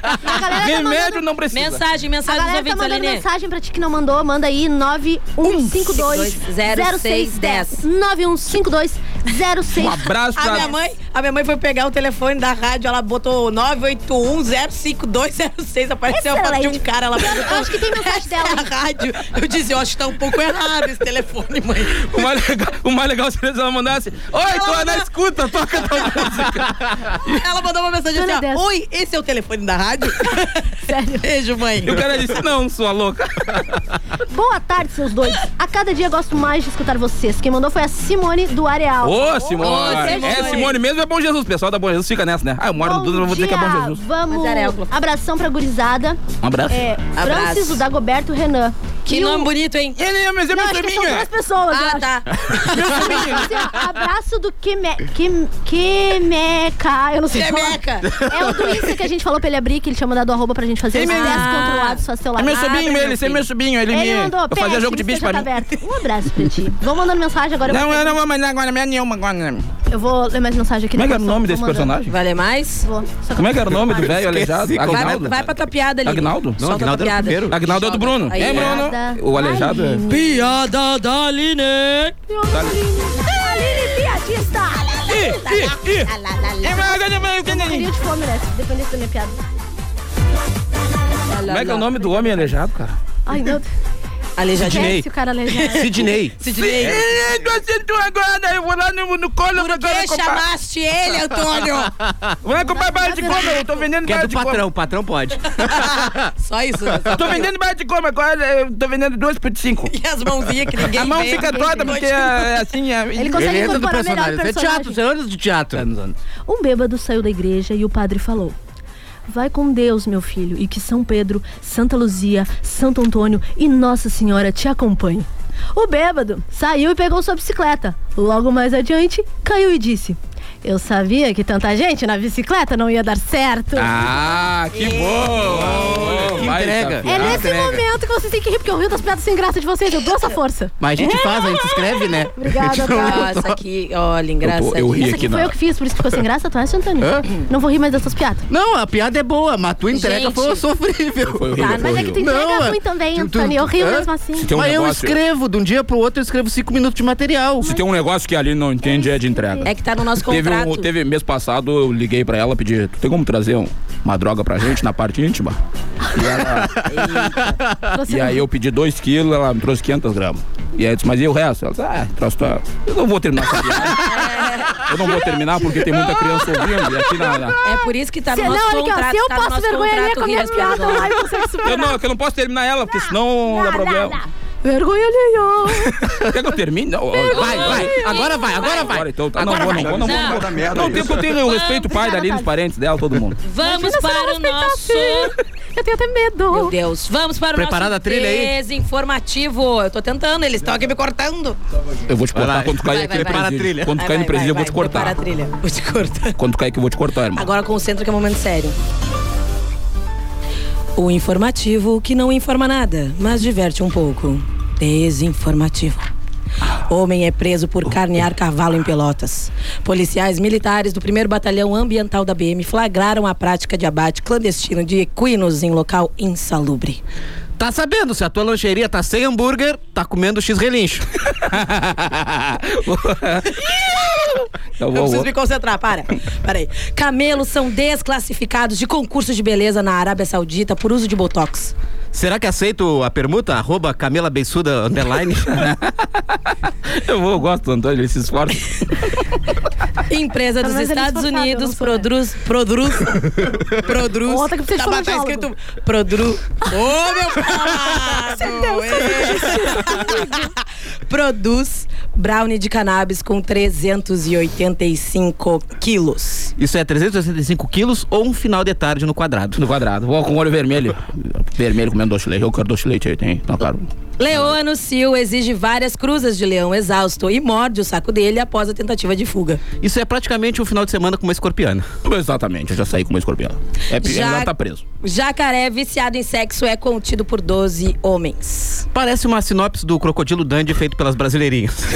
A tá Remédio mandando- não precisa. Mensagem, A mensagem dos galera tá mandando Aline. mensagem pra ti que não mandou, manda aí 9152 0610 9152 Um 0610 abraço A pra... minha mãe, a minha mãe foi pegar o telefone da rádio, ela botou 981-05206, apareceu a foto de um cara, ela perguntou. acho que tem mensagem "Essa dela, É a rádio. Eu disse, eu acho que tá um pouco errado esse telefone, mãe. O mais legal, o mais legal seria se ela mandasse Oi, tô na escuta, toca tua música. <laughs> Ela mandou uma mensagem assim, ó, Dessa. Oi, esse é o telefone da rádio? <laughs> Sério. Beijo, mãe. E o cara disse, não, sua louca. Boa tarde, seus dois. A cada dia gosto mais de escutar vocês. Quem mandou foi a Simone do Areal. Ô, Simone. Ô, É, Simone. Simone mesmo é Bom Jesus. O pessoal da Bom Jesus fica nessa, né? Ah, eu moro no Duda, eu vou dizer que é Bom. Jesus. Vamos. Mas Areal. Abração pra gurizada. Um abraço. É, Abraço. Francis, o Dagoberto, o Renan. Que E o- nome bonito, hein? Ele é, mas é Não, meu acho que são duas pessoas. eu Ah, acho. tá. <laughs> Assim, ó, abraço do Quimeca, eu não sei Quemeca. falar. É o do Insta que a gente falou pra ele abrir, que ele tinha mandado arroba pra gente fazer os Quemeca. 10 controlados, faz teu É lado. meu sobrinho, meu ele, esse é meu sobrinho. Ele, Ele me. mandou, Eu fazia jogo de bicho pra tá mim. Um abraço pra ti. Vou mandando mensagem agora. eu Não, vou- eu não vou mandar agora minha nenhuma agora. né? Eu vou ler mais mensagem aqui. Como é que era o nome desse personagem? Vale mais? Vou. Só Como é que era o nome do velho aleijado? Esqueci, Vai, Agnaldo? vai pra tua piada, ali. Agnaldo? Não, Solta Agnaldo tua era o piada. primeiro. Agnaldo é do Bruno. Aí, É, é. Bruno? O aleijado é. Aline. Piada da Aline. Aline Piadista! Ih, ih, ih. É. Morreria de fome, né? Se dependesse da minha piada. Como é que é o nome do homem aleijado, cara? Ai, meu Deus. <laughs> Aleijadinho. Esquece o cara aleijado. Sidney. Sidney. Ih, Tu acertou agora, eu vou lá no, no colo Por agora que comprar. chamaste ele, Antônio? Vou lá comprar barra de coma, eu tô vendendo Que é barra do de coma. patrão, o patrão pode. <laughs> Só isso. né? Só Tô vendendo barra de coma agora, eu tô vendendo duas por cinco. E as mãozinhas que ninguém A mão vê. fica toda porque é assim. É... Ele consegue do incorporar melhor o personagem. É teatro, anos de teatro. Um bêbado saiu da igreja e o padre falou: Vai com Deus, meu filho, e que São Pedro, Santa Luzia, Santo Antônio e Nossa Senhora te acompanhem. O bêbado saiu e pegou sua bicicleta. Logo mais adiante, caiu e disse: Eu sabia que tanta gente na bicicleta não ia dar certo. Ah, que bom! Que Vai, entrega. tá é nesse entrega. momento que vocês têm que rir, porque eu rio das piadas sem graça de vocês. Eu dou essa força. Mas a gente faz, a gente escreve, né? <laughs> Obrigada. Nossa, que, olha, engraçadinho. eu ri Essa aqui aqui foi eu que fiz, por isso que ficou sem graça, tu acha, Antônio? Hã? Não vou rir mais das tuas piadas. Não, a piada é boa, mas tua entrega Gente. foi sofrível. Foi Tá, horrível, mas foi é que tu entrega Não, ruim também, Antônio. Eu rio hã? mesmo assim. Um mas eu escrevo, de um dia pro outro eu escrevo cinco minutos de material. Se tem um negócio que a Aline não entende, é de entrega. É que tá no nosso Teve, um, teve mês passado, eu liguei pra ela, pedi, tu tem como trazer um- uma droga pra gente na parte íntima? E, ela- e aí eu pedi 2 quilos, ela me trouxe 500 gramas. E aí eu disse, mas e o resto? Ela disse, ah, trouxe tua... Eu não vou terminar essa piada. <laughs> Eu não vou terminar porque tem muita criança ouvindo. E aqui na, na- É por isso que tá no nosso não, contrato. se eu tá passo vergonha ali contrato com a minha rir as piadas piada e. Eu não, que eu não posso terminar ela, porque senão dá problema. Vergonha alheia. <laughs> Quer que eu termine? Não, Vai, vai. Agora vai, agora vai. Agora então, tá, Agora não vou, não vou, não vou. Não. Merda, não tem que eu tenho eu respeito o pai dali, os parentes dela, todo mundo. Vamos Imagina para o nosso. respeitasse. Eu tenho até medo. Meu Deus, vamos para o Preparada nosso a trilha aí? desinformativo. Eu tô tentando, eles estão aqui me cortando. Eu vou te cortar quando tu cair aqui vai, no vai. Prepara a presídio. trilha. Quando cair no vai, presídio, eu vou te vai, Prepara cortar. a trilha. Vou te cortar. Quando tu cair aqui, eu vou te cortar, irmão. Agora concentra que é momento sério. O informativo que não informa nada, mas diverte um pouco. Desinformativo. Homem é preso por carnear cavalo em Pelotas. Policiais militares do 1 Batalhão Ambiental da BM flagraram a prática de abate clandestino de equinos em local insalubre. Tá sabendo, se a tua lancheria tá sem hambúrguer, tá comendo x-relincho. <laughs> Eu Eu preciso me concentrar, para. Para aí. Camelos são desclassificados de concursos de beleza na Arábia Saudita por uso de botox. Será que aceito a permuta? Arroba Camila Beissuda underline. <laughs> Eu vou, eu gosto do Antônio, ele se esforça. Empresa Pelo dos menos é Estados eu Unidos não produz. Produz. <laughs> Produz. Outra que precisa de tá, tá fonoaudiólogo. escrito. Produ. Ô, meu <laughs> falado! Produz brownie de cannabis com 385 quilos. Isso é 365 quilos ou um final de tarde no quadrado? No quadrado. Vou com o olho vermelho. Vermelho doce de leite. Eu quero doce de Leoa Sil exige várias cruzas de leão exausto e morde o saco dele após a tentativa de fuga. Isso é praticamente um final de semana com uma escorpiana. Exatamente, eu já saí com uma escorpião. É, Já- Ela tá preso. Jacaré viciado em sexo é contido por 12 homens. Parece uma sinopse do Crocodilo Dandy feito pelas brasileirinhas. <laughs>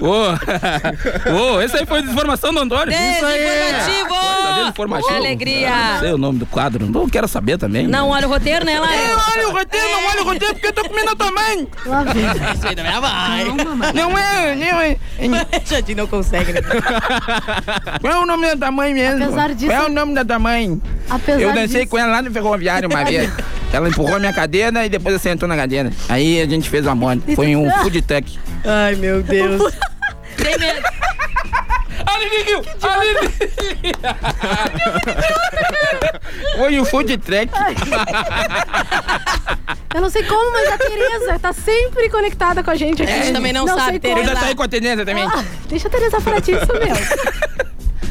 Ô, ô, esse aí foi desinformação do Antônio. Desinformativo! Que alegria! Não sei o nome do quadro. Não quero saber também. Não olha o roteiro, né, Laia? Não olha o roteiro, não olha o roteiro porque eu tô comendo a tua mãe. Lá vem. Isso aí da minha mãe. Não é, não é. Jardim <laughs> não consegue, né? <laughs> Qual é o nome da tua mãe mesmo? Apesar disso- Qual é o nome da tua mãe? Apesar eu dancei disso- com ela lá no ferroviário uma vez. <laughs> Ela empurrou a minha cadeira e depois eu sentou na cadeira. Aí a gente fez amor. Foi um food tech. Ai, meu Deus. Tem medo. Aline! Aline! Foi um food track. Eu não sei como, mas a Tereza tá sempre conectada com a gente aqui. A gente também não sabe, sei Tereza. Eu como. já saí com a Tereza também. Ah, deixa a Tereza falar disso, meu.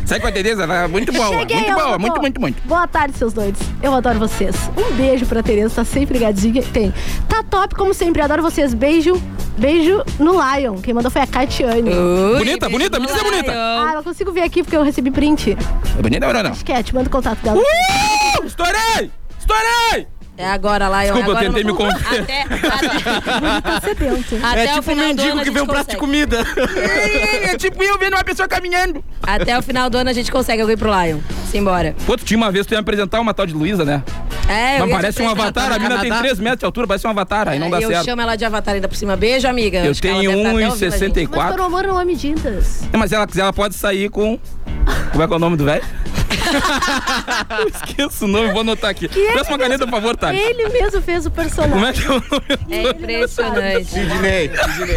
Sai com a Tereza, ela é muito boa. Cheguei, muito boa, muito, muito, muito. Boa tarde, seus doidos. Eu adoro vocês. Um beijo pra Tereza, tá sempre ligadinha. Tem. Tá top, como sempre. Adoro vocês. Beijo. Beijo no Lion. Quem mandou foi a Catiane. Ui, Bonita, bonita, me diz é bonita. Ah, eu consigo ver aqui porque eu recebi print. É bonita ou não? Cat, manda o contato dela. Uh! Estourei! Estourei! É agora, Lion. Desculpa, eu agora tentei não- me conter. Até, até, Tá sedento. até é o tipo final do mendigo que vê um prato de comida. É tipo eu vendo uma pessoa caminhando. Até o final do ano a gente consegue alguém pro Lion. Simbora. Pô, tu tinha uma vez, tu ia me apresentar uma tal de Luísa, né? É, eu Mas parece um avatar, a mina tem Canadá. 3 metros de altura, parece um avatar, aí não dá eu certo. chamo ela de avatar ainda por cima. Beijo, amiga. Eu Acho tenho deve tá até ouvindo a gente. Mas 1,64. para o amor não há medidas. É, Mas se ela quiser, ela pode sair com. Como é que é o nome do velho? <laughs> Eu esqueço o nome, vou anotar aqui. Que Peça uma caneta, por favor, Thales. Ele mesmo fez o personagem. Como é que é o nome? É impressionante. Sidney, Sidney.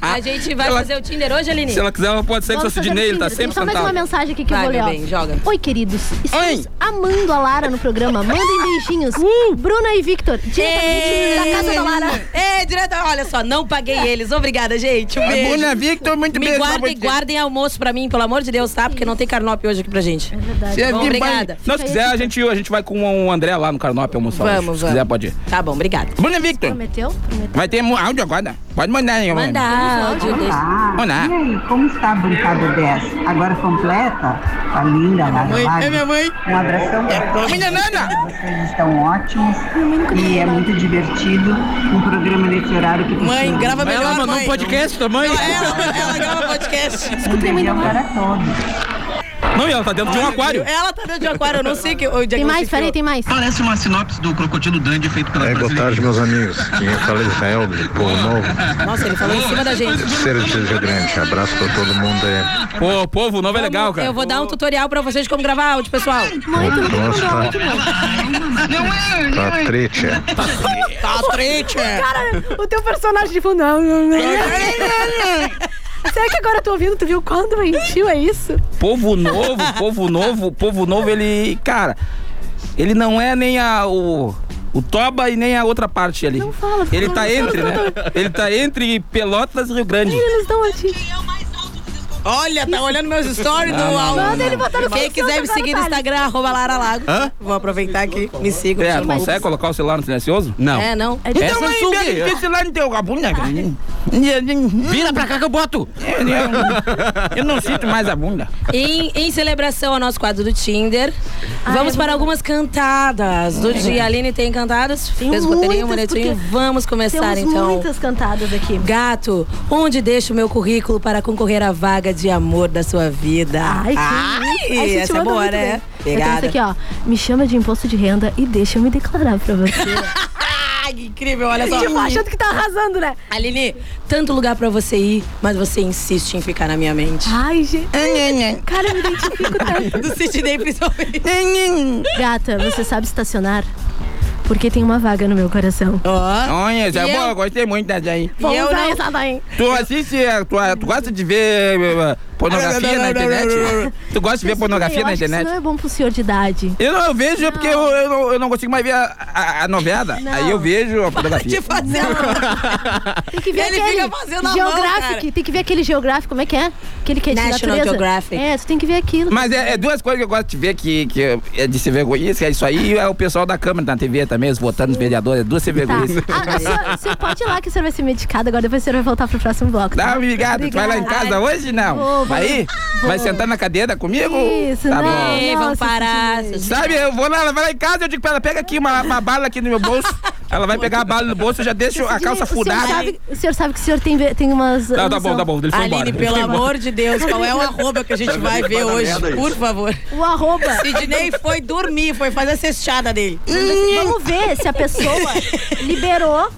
A gente vai Ela- fazer o Tinder hoje, Aline? Se ela quiser, ela pode sair com o Vamos fazer Sidney, ele tá sempre Tem só mais uma mensagem aqui que Vai, eu vou ler. bem, joga. Oi, queridos. Estamos Oi. amando a Lara no programa. Mandem <laughs> beijinhos. Bruna e Victor, diretamente da casa da Lara. É, direto. Olha só, não paguei <laughs> eles. Obrigada, gente. Um beijo. Bruna Victor, muito Me beijo pra guardem, guardem almoço pra mim, pelo amor de Deus, tá? Porque não tem carnop hoje aqui pra gente. É verdade. Se é Bom, vir, obrigada. vai- Não, se quiser, a gente, a gente vai com o André lá no Carnop almoçar. Vamos, hoje. vamos. Se quiser, pode ir. Tá bom, obrigada. Bruna Victor, Prometeu? Prometeu. vai ter áudio agora. Pode mandar, hein, Manda áudio. deixa- Olá. Olá. E aí, como está a brincada 10? Agora completa? Tá linda lá mãe, é minha mãe. Um abração pra todos. Minha nana. Vocês estão ótimos e é muito divertido um programa nesse horário que Mãe, precisa- grava melhor, Ela mandou mãe. um podcast também. Ela, ela grava podcast. Um beijão para todos. Não, e ela tá dentro de um aquário. Ela tá dentro de um aquário, eu não sei que, onde é Tem mais? Peraí, tem mais. Parece uma sinopse do Crocodilo Dandy feito pela É, boa tarde, meus amigos. Quem fala é Israel, de Povo Novo. Nossa, ele falou em cima da gente. Terceiro de Rio Grande. Abraço pra todo mundo aí. Pô, povo, o novo é legal, cara. Eu vou dar um tutorial pra vocês de como gravar áudio, pessoal. Tem Nossa, mandou tá, áudio, mãe. tá trete. é. Tá. Cara, o teu personagem de fundo. Não, não, não. Será que agora eu tô ouvindo? Tu viu quando mentiu? É isso? Povo novo, povo novo, povo novo, ele. Cara, ele não é nem a. O, o Toba e nem a outra parte ali. Não fala, Ele fala, tá fala, entre, né? Ele tá entre Pelotas e Rio Grande. Eles estão aqui. Olha, tá olhando meus stories do Não, não, não, Manda ele botar no Quem quiser me seguir no. Instagram, arroba Lara Lago. Hã? Vou aproveitar aqui. Me sigam. É, consegue colocar o celular no silencioso? Não. É, não. É Então, Samsung. aí, esse celular no teu bunda, cara. Vira pra cá que eu boto. Eu, eu- eu não sinto mais a bunda. Em, em celebração ao nosso quadro do Tinder, vamos para algumas cantadas do dia. A Aline tem cantadas? Tem Fez o roteirinho bonitinho? Vamos começar Temos então. muitas cantadas aqui. Gato, onde deixo o meu currículo para concorrer à vaga de amor da sua vida? Ai, que Ai, essa é boa, né? Pegada. aqui, ó. Me chama de imposto de renda e deixa eu me declarar pra você. <laughs> Que incrível, olha só. tipo, achando que tá arrasando, né? Aline, tanto lugar pra você ir, mas você insiste em ficar na minha mente. Ai, gente. Cara, eu me identifico tanto. <laughs> Do Sidney, principalmente. Gata, você sabe estacionar? Porque tem uma vaga no meu coração. Ó. Olha, essa E é boa, eu? gostei muito dessa aí. Vamos eu não- essa daí. Tu assiste, eh, tu, tu gosta de ver eh, pornografia na internet? Tu gosta de ver pornografia na internet? Isso não é bom pro senhor de idade. Eu não eu vejo é porque eu, eu, não, eu não consigo mais ver a, a, a novela. Não. Aí eu vejo a pornografia. De fazer <laughs> Tem que ver Ele aquele fica fazendo a mão, geográfico. cara. tem que ver aquele geográfico, como é que é? Aquele que é de National natureza. Geographic. É, tu tem que ver aquilo. Mas é, é duas coisas que eu gosto de ver que, que é de ser vergonhice, que é isso aí, e é o pessoal da Câmara na TV também, os votando os vereadores, é duas ser Tá. vergonhice. Ah, o senhor, o senhor pode ir lá que o senhor vai ser medicado, agora depois o senhor vai voltar pro próximo bloco. Tá, tá? obrigado. Tu vai lá em casa hoje? Não. Vou, vai vou. Vai sentar na cadeira comigo? Isso, tá não, bom. Ei, Nossa, vamos parar. Sabe, eu vou lá, ela vai lá em casa, eu digo pra ela, pega aqui uma, uma bala aqui no meu bolso. Ela vai pegar a bala no bolso, eu já deixo a calça O senhor, furada. sabe, o senhor sabe que o senhor tem, tem umas. Não, tá bom, tá bom, ele foi embora. Aline, Ele pelo embora. amor de Deus, qual é o <laughs> arroba que a gente vai ver hoje? Por favor. O arroba. Sidney foi dormir, foi fazer a cestada dele. Vamos ver se a pessoa liberou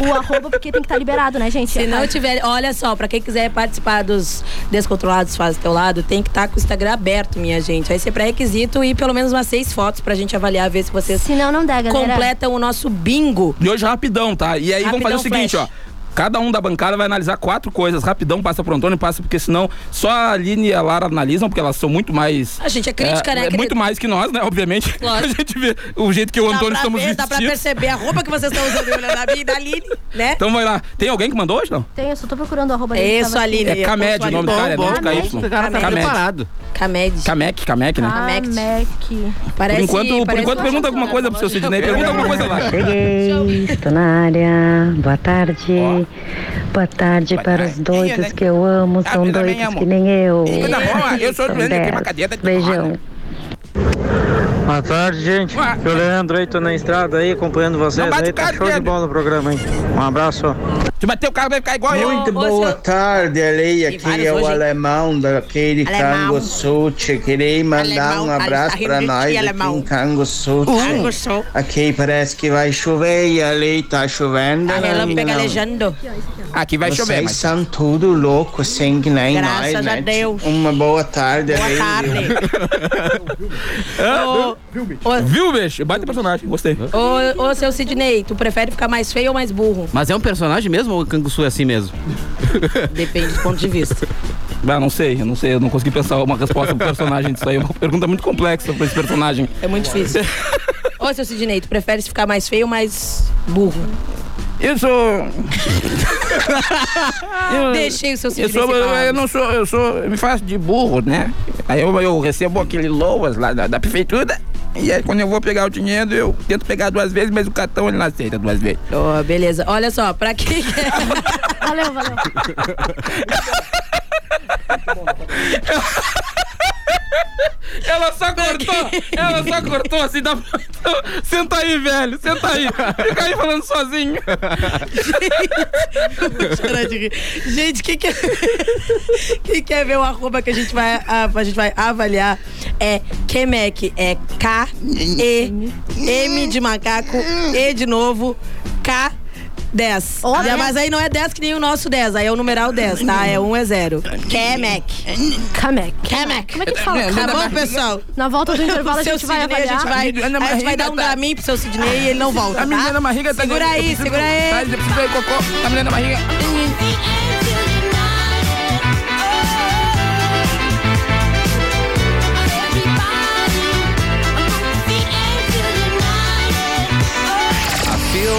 o arroba, porque tem que estar liberado, né, gente? Se não tiver, olha só, pra quem quiser participar dos Descontrolados Faz do Teu Lado, tem que estar com o Instagram aberto, minha gente. Vai ser pré-requisito e pelo menos umas seis fotos pra gente avaliar, ver se vocês Se não, não dá, galera. completam o nosso bingo. E hoje rapidão, tá? E aí vamos fazer Rapidão o seguinte, flash. ó. Cada um da bancada vai analisar quatro coisas. Rapidão passa pro Antônio, passa porque senão só a Aline e a Lara analisam, porque elas são muito mais. A gente é crítica, é, né, É querido? muito mais que nós, né? Obviamente. <laughs> Lógico. A gente vê o jeito que o Dá Antônio estamos ver, dá pra vestidos. perceber a roupa que vocês estão usando da minha e da Aline, né? Então vai lá. Tem alguém que mandou hoje, não? Tem, eu só tô procurando arroba dele. que Isso. Aline. É Camed o nome do cara, é bom. KY. O cara tá Camed. Camed. Camec, Camec, né? Camec. Parece, Por enquanto, por enquanto pergunta alguma coisa pro seu Sidney. Pergunta alguma coisa lá. Cheguei, estou na área. Boa tarde. Boa tarde para os doidos que eu amo. Ah, São eu doidos amo. que nem eu. Boa, eu sou tem uma cadeira de Beijão. Boa tarde, gente. É o Leandro aí, tô na estrada aí, acompanhando vocês aí. Tá show de Leandro. bola o programa aí. Um abraço. Se bater o carro vai ficar igual eu. Muito boa tarde, Ale. Aqui é o hoje, alemão daquele Alemão. Canguçuti. Queria mandar Alemão, um abraço pra ale- nós aqui alemão. em Canguçuti. Canguçu. Aqui parece que vai chover e ali tá chovendo. Aqui vai chover, Vocês mas. são tudo louco, assim que nem Graças nós, a né? Deus. Uma boa tarde, Boa Ale. tarde. <laughs> Ô, Viu, bicho? Baita personagem, gostei. ô, ô, seu Sidney, tu prefere ficar mais feio ou mais burro? Mas é um personagem mesmo ou o Canguçu é assim mesmo? Depende do ponto de vista. <laughs> Ah, não sei, eu não sei, eu não consegui pensar uma resposta pro personagem disso aí. É uma pergunta muito complexa pra esse personagem. É muito difícil. <laughs> Ô, seu Sidney, tu prefere ficar mais feio ou mais burro? Eu sou. eu, Deixei o seu eu sou, eu, eu não sou, eu sou, eu me faço de burro, né? Aí eu, eu recebo aquele loas lá da, da prefeitura. E aí quando eu vou pegar o dinheiro, eu tento pegar duas vezes, mas o cartão ele não aceita duas vezes. Ó, beleza. Olha só, pra quem <laughs> quer... Valeu, valeu. <laughs> <laughs> Ela só cortou, ela só cortou assim, dá pra... Então, <laughs> Senta aí, velho, senta aí. Fica aí falando sozinho. <laughs> Gente, quem quer... quem quer ver o arroba que a gente vai, a, a gente vai avaliar é Kemec. É K-E-M de macaco, E de novo, K. 10. Ó, Já, né? mas aí não é 10 que nem o nosso 10, aí é o numeral 10, tá? É 1 é 0. Kemec. Camec. Kemec. Como é que fala? Tá bom, pessoal? Na volta do intervalo a seu gente vai Sidney, a avaliar. gente vai, a gente vai dar um tá- Dramin pro seu Sidney e ele não volta, A menina tá? barriga tá Segura aí, segura aí. Tá, eu preciso ir cocô. A menina barriga.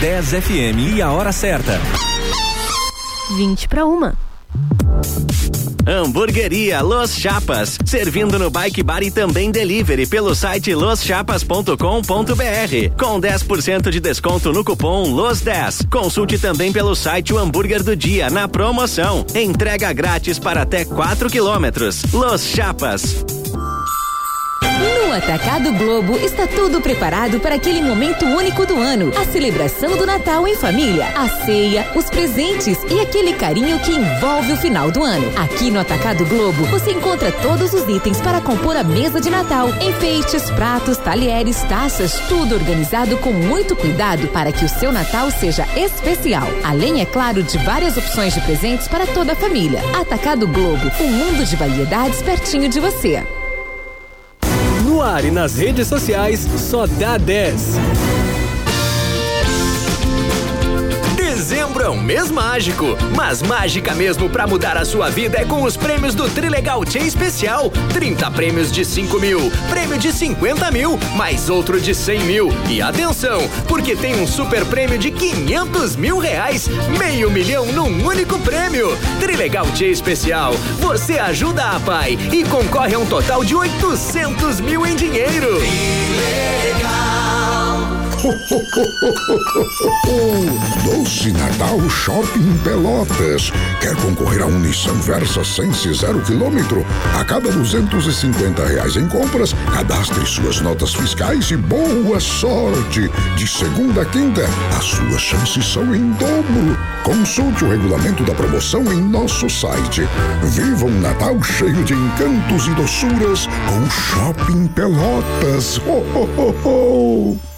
10 FM e a hora certa. 20 para uma. Hamburgueria Los Chapas, servindo no Bike Bar e também delivery pelo site loschapas.com.br, com 10% de desconto no cupom LOS10. Consulte também pelo site o hambúrguer do dia na promoção. Entrega grátis para até 4 quilômetros. Los Chapas. No Atacado Globo está tudo preparado para aquele momento único do ano. A celebração do Natal em família, a ceia, os presentes e aquele carinho que envolve o final do ano. Aqui no Atacado Globo você encontra todos os itens para compor a mesa de Natal. Enfeites, pratos, talheres, taças, tudo organizado com muito cuidado para que o seu Natal seja especial. Além, é claro, de várias opções de presentes para toda a família. Atacado Globo, um mundo de variedades pertinho de você. Ar e nas redes sociais, só dá 10. Mês mágico, mas mágica mesmo pra mudar a sua vida é com os prêmios do Trilegal Tia Especial. 30 prêmios de 5 mil, prêmio de 50 mil, mais outro de 100 mil. E atenção, porque tem um super prêmio de 500 mil reais, meio milhão num único prêmio. Trilegal Tia Especial, você ajuda a pai e concorre a um total de 800 mil em dinheiro. Doce Natal Shopping Pelotas. Quer concorrer a um Nissan Versa Sense zero quilômetro? A cada 250 reais em compras, cadastre suas notas fiscais e boa sorte. De segunda a quinta, as suas chances são em dobro. Consulte o regulamento da promoção em nosso site. Viva um Natal cheio de encantos e doçuras com Shopping Pelotas. Ho, ho, ho, ho.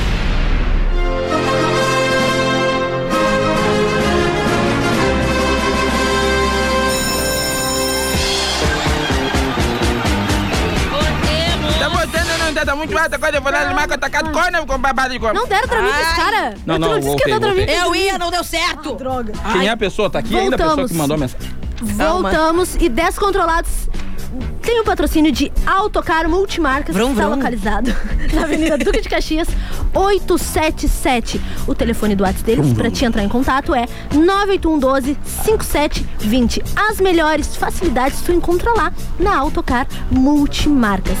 Muito alta, quando eu vou lá no marco atacado, corner com babado de. Não deram pra mim esse cara. Não, não, tu disse voltei, que ia dar pra mim. voltei. Eu ia, não deu certo. droga. Quem é a pessoa? Tá aqui ainda a pessoa que mandou a mensagem. Voltamos e descontrolados. Tem o patrocínio de Autocar Multimarcas, que está localizado <laughs> na Avenida Duque de Caxias, 877. O telefone do WhatsApp deles para te entrar em contato é 98112 5720. As melhores facilidades tu encontra lá na Autocar Multimarcas.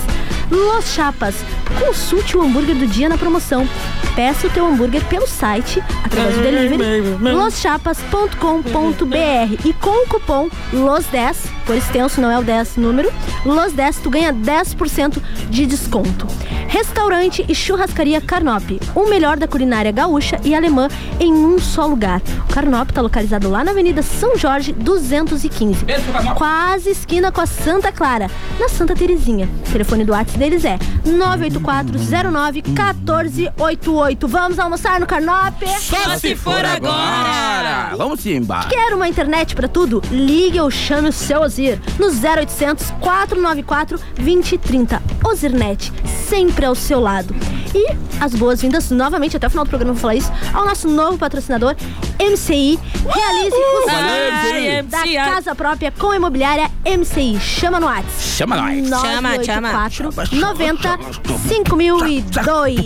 Los Chapas, consulte o hambúrguer do dia na promoção. Peça o teu hambúrguer pelo site, através do delivery, loschapas.com.br e com o cupom LOS10, por extenso não é o 10 número, LOS10 tu ganha 10% de desconto. Restaurante e churrascaria Carnop, o melhor da culinária gaúcha e alemã em um só lugar. O Carnop está localizado lá na Avenida São Jorge 215, quase esquina com a Santa Clara, na Santa Terezinha. O telefone do WhatsApp deles é 984091488. Vamos almoçar no Carnop? Só se for agora! Vamos embora. Quer uma internet pra tudo? Ligue ou chame o seu Ozir no 0800 494 2030. Ozirnet, sempre ao seu lado. E as boas-vindas novamente, até o final do programa eu vou falar isso, ao nosso novo patrocinador, MCI. Realize o sonho da casa própria com a imobiliária MCI. Chama no WhatsApp. Chama nós. Chama, chama. 984 90 5002.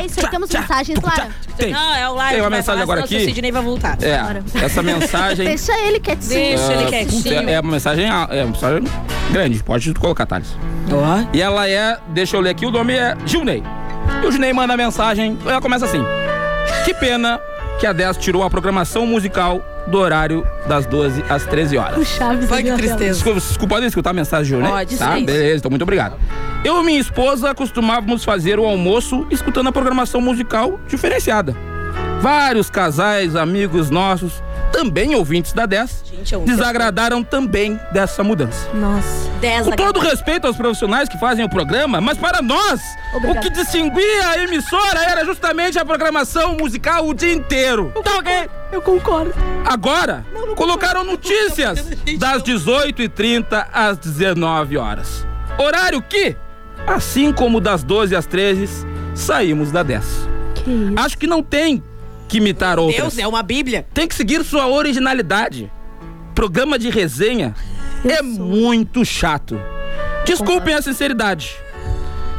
É isso aí, temos mensagens, Clara? Tem. Não, é o live. Tem uma mensagem falar, agora aqui. O Sidney vai voltar. É, essa mensagem. <laughs> Deixa ele quietinho. Deixa ele Ah, quietinho. É, é uma mensagem, é uma mensagem grande, pode colocar, Thales. E ela é, deixa eu ler aqui, o nome é Gilney. E o Gilney manda a mensagem, ela começa assim. Que pena que a 10 tirou a programação musical do horário das 12 às 13 horas. O Chaves. Que tristeza. Desculpa, podem escutar a mensagem, Júlio, né? Pode, Tá, sim. beleza, então muito obrigado. Eu e minha esposa costumávamos fazer o almoço escutando a programação musical diferenciada. Vários casais, amigos nossos, também ouvintes da 10, Gente, é um desagradaram também dessa mudança. Nossa. 10 Com todo respeito aos profissionais que fazem o programa, mas para nós, Obrigada. o que distinguia a emissora era justamente a programação musical o dia inteiro. Tá ok. Eu concordo. Agora, colocaram notícias das 18h30 às 19 horas. Horário que, assim como das 12 às 13, saímos da 10. Que. Acho que não tem que imitar outras. Deus, é uma bíblia. Tem que seguir sua originalidade. Programa de resenha é muito chato. Desculpem a sinceridade.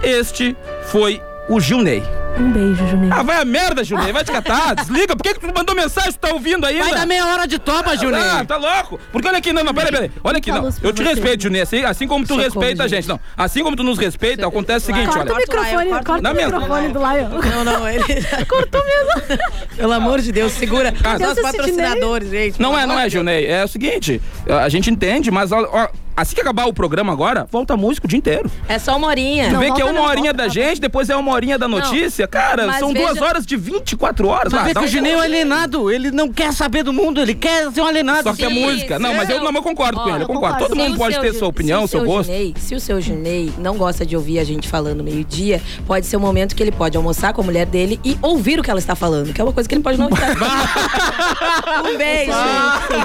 Este foi o Gilney. Um beijo, Juninho. Ah, vai a merda, Gilney. Vai te catar. <laughs> Desliga. Por que, que tu mandou mensagem? Tu tá ouvindo ainda? Vai dar meia hora de toba, Juninho. Ah, tá louco? Porque olha aqui, não, não, peraí, peraí. Olha aqui, não. Eu te respeito, Juninho. Assim, assim como tu Socorro, respeita a gente. Não. Assim como tu nos respeita, acontece o seguinte, Corta o olha. microfone, corta o microfone do Lion. Não, não, ele. <laughs> Cortou mesmo. Pelo amor de Deus, segura. Cara, Os patrocinadores, gente. Não é, não é. Gilney. É o seguinte, a gente entende, mas ó, assim que acabar o programa agora, volta a música o dia inteiro. É só uma horinha. Tu vê que é uma não, horinha volta, da gente, depois é uma horinha da notícia. Cara, mas são veja- duas horas de 24 horas. Vai Ah, dá que o Juninho é um alienado. Ele não quer saber do mundo, ele quer ser um alienado. Só que é música. Não, mas eu, não, eu concordo com ele, eu concordo. Todo mundo pode ter sua opinião, seu gosto. Junei, se o seu Junei não gosta de ouvir a gente falando meio-dia, pode ser o momento que ele pode almoçar com a mulher dele e ouvir o que ela está falando, que é uma coisa que ele pode não estar. <laughs> um beijo.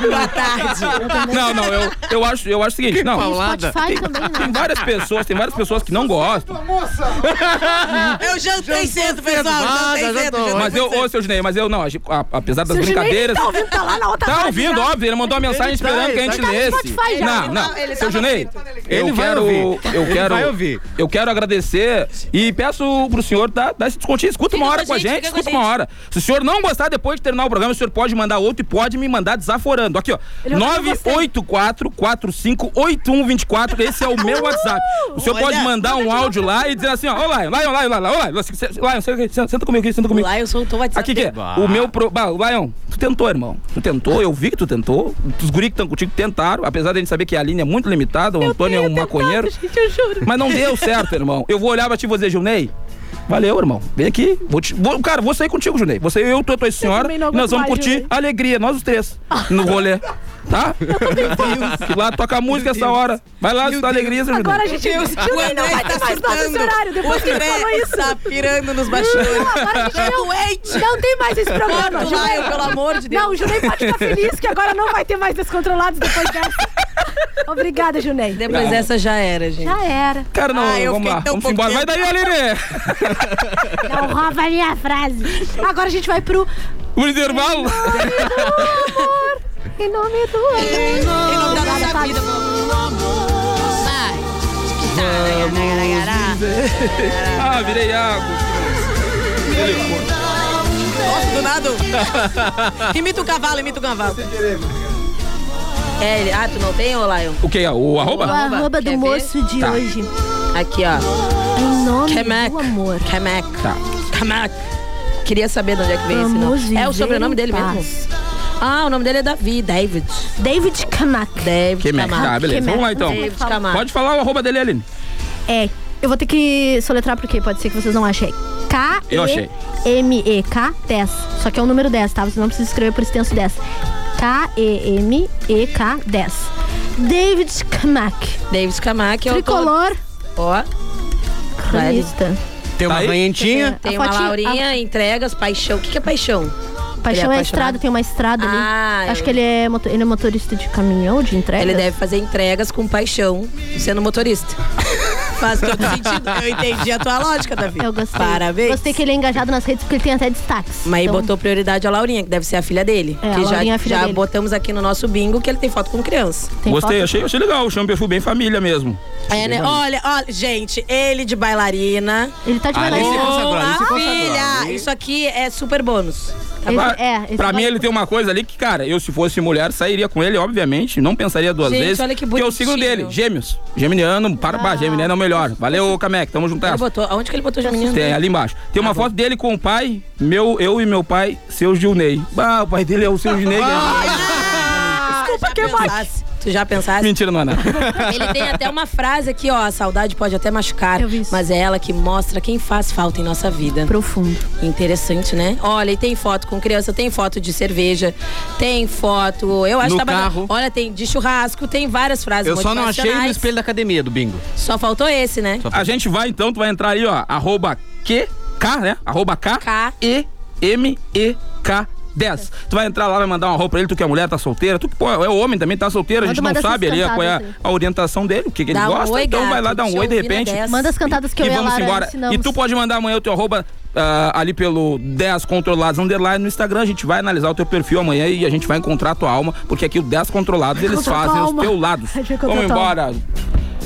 Boa tarde. Não, não, eu, eu, acho, eu acho o seguinte, não. Spotify também, Tem né? várias pessoas, tem várias pessoas que não gostam. <laughs> Eu jantei cedo, pessoal. Jantei cedo. Mas eu, ô, seu Ginei, mas eu não, a apesar das Seu Juninho brincadeiras. tá ouvindo, tá lá na outra Tá ouvindo, já. óbvio, ele mandou uma mensagem Ele tá, esperando que a ele gente tá no lesse. Spotify já. Não, Ele não. ele Seu tava Junei, ouvindo. eu Ele vai quero. ouvir. Eu Ele quero. vai ouvir. Eu quero agradecer e peço pro senhor dar, dar esse descontinho. Escuta Fica uma hora com a gente, gente, fica com a escuta uma gente. hora. Se o senhor não gostar depois de terminar o programa, o senhor pode mandar outro e pode me mandar desaforando. Aqui, ó. Ele vai falar você. 984 458124. Esse é o meu WhatsApp. O senhor Olha, pode mandar um áudio lá e dizer assim, ó, ô Lion, Lion, Lion, Lion, Lion, Lion, Lion, senta- comigo aqui, senta comigo. Lá eu soltou o WhatsApp. Aqui que é, o meu pro... Bah, Lion, tu tentou, irmão. Tu tentou, eu vi que tu tentou. Os guris que estão contigo tentaram, apesar de a gente saber que a linha é muito limitada, o Antônio é um maconheiro. Gente, eu juro. Mas não deu certo, irmão. Eu vou olhar pra ti e vou dizer, Junei. Valeu, irmão. Vem aqui. Vou te, vou- cara, vou sair contigo, Junei. Você, eu, tu, tua senhora. nós vamos mais, curtir Junei. a alegria, nós os três. No rolê. <laughs> Tá? Lá toca a música essa hora. Vai lá, escutar alegria, seu Agora a gente Deus, o André não vai ter tá mais nada nesse horário, depois o que ele André falou isso. tá pirando nos bastidores. Não, agora a gente Tá não, doente. não tem mais esse programa. Corta o Juninho. Lion, pelo amor de Deus. Não, o Junei pode ficar feliz que agora não vai ter mais descontrolados depois dessa. Obrigada, Junei. Depois Não. dessa já era, gente. Já era. Cara, não, Ah, eu vamos fiquei lá. tão Vamos embora. Vai daí, Aline. Não rouba a minha frase. Agora a gente vai pro O intervalo. amor. Em nome do amor. Em nome da nossa vida, pelo amor. Vai. Ah, virei água. Nossa, do nada. <laughs> imita o cavalo, imita o cavalo. É, ele- ah, tu não tem, ô Lion? O que? O O arroba? arroba Quer do ver? moço de Tá. hoje. Aqui, ó. Em nome Kamek. do amor. Kamek. Tá. Kamek. Queria saber de onde é que veio esse Vamos nome. É o viver sobrenome em dele paz. Ah, o nome dele é Davi, David. David Kamak. David Que merda. Camargo. Tá, beleza. Vamos lá então. David Camargo. Pode falar o arroba dele, Aline. É, eu vou ter que soletrar porque pode ser que vocês não achem. Eu achei. K-E-M-E-K 10. Só que é o número 10, tá? Você não precisa escrever por extenso 10. K-E-M-E-K 10. David Kamak. David Camargo, é o Tricolor. Ó, Cronista. Tem uma Tá tem A uma fotinha- Laurinha, entregas, paixão. O que, que é paixão? Paixão é é estrada, tem uma estrada ali. Ah, Acho eu- que ele é, ele é motorista de caminhão, de entrega. Ele deve fazer entregas com paixão, sendo motorista. Faz todo sentido. Eu entendi a tua lógica, Davi. Eu gostei. Parabéns. Gostei que ele é engajado nas redes porque ele tem até destaques. Mas aí Então, botou prioridade a Laurinha, que deve ser a filha dele. É, a que já, Laurinha é a filha já dele. botamos aqui no nosso bingo que ele tem foto com criança. tem Gostei, foto- achei, achei legal. Chama um perfil bem família mesmo. É, né? Olha, olha, gente, ele de bailarina. Ele tá de Ah, bailarina. a consagrou. filha. Isso aqui é super bônus. Tá Ele- bom? é, esse pra mim, ele tem uma coisa ali que, cara, eu se fosse mulher, sairia com ele, obviamente. Não pensaria duas Gente, vezes. olha que Porque é o signo bonitinho. dele, gêmeos. Geminiano, para, bah, Geminiano é o melhor. Valeu, Kamek, tamo Ele juntas. botou, aonde que ele botou o menino? Tem ali embaixo. Tem uma foto dele com o pai, meu, eu e meu pai, seu Gilney. Bah, o pai dele é o seu Gilney. Ah, já pensasse? Tu já pensasse? Mentira, não é nada. <laughs> Ele tem até uma frase aqui, ó. A saudade pode até machucar, mas é ela que mostra quem faz falta em nossa vida. Profundo. Interessante, né? Olha, e tem foto com criança, tem foto de cerveja, tem foto. Eu acho No que tá carro. Olha, tem de churrasco, tem várias frases Eu só não achei no espelho da academia do bingo. Só faltou esse, né? A gente vai então, tu vai entrar aí, ó, arroba Q, K, né? Arroba K, E, M, E, K. 10. Tu vai entrar lá, vai mandar uma roupa pra ele, tu que é mulher, tá solteira, tu que pô, é homem também, tá solteiro, a Manda gente uma não sabe ali qual é a, a orientação dele, o que, que ele um gosta, oi, então vai gato, lá dar um oi de repente. Manda as cantadas que e eu e a vamos Lara embora. ensinamos. E tu pode mandar amanhã o teu arroba ah, ali pelo 10 controlados underline no Instagram, a gente vai analisar o teu perfil amanhã e a gente vai encontrar a tua alma, porque aqui o 10 controlados eles a fazem os teus lados. A gente vai Vamos a embora.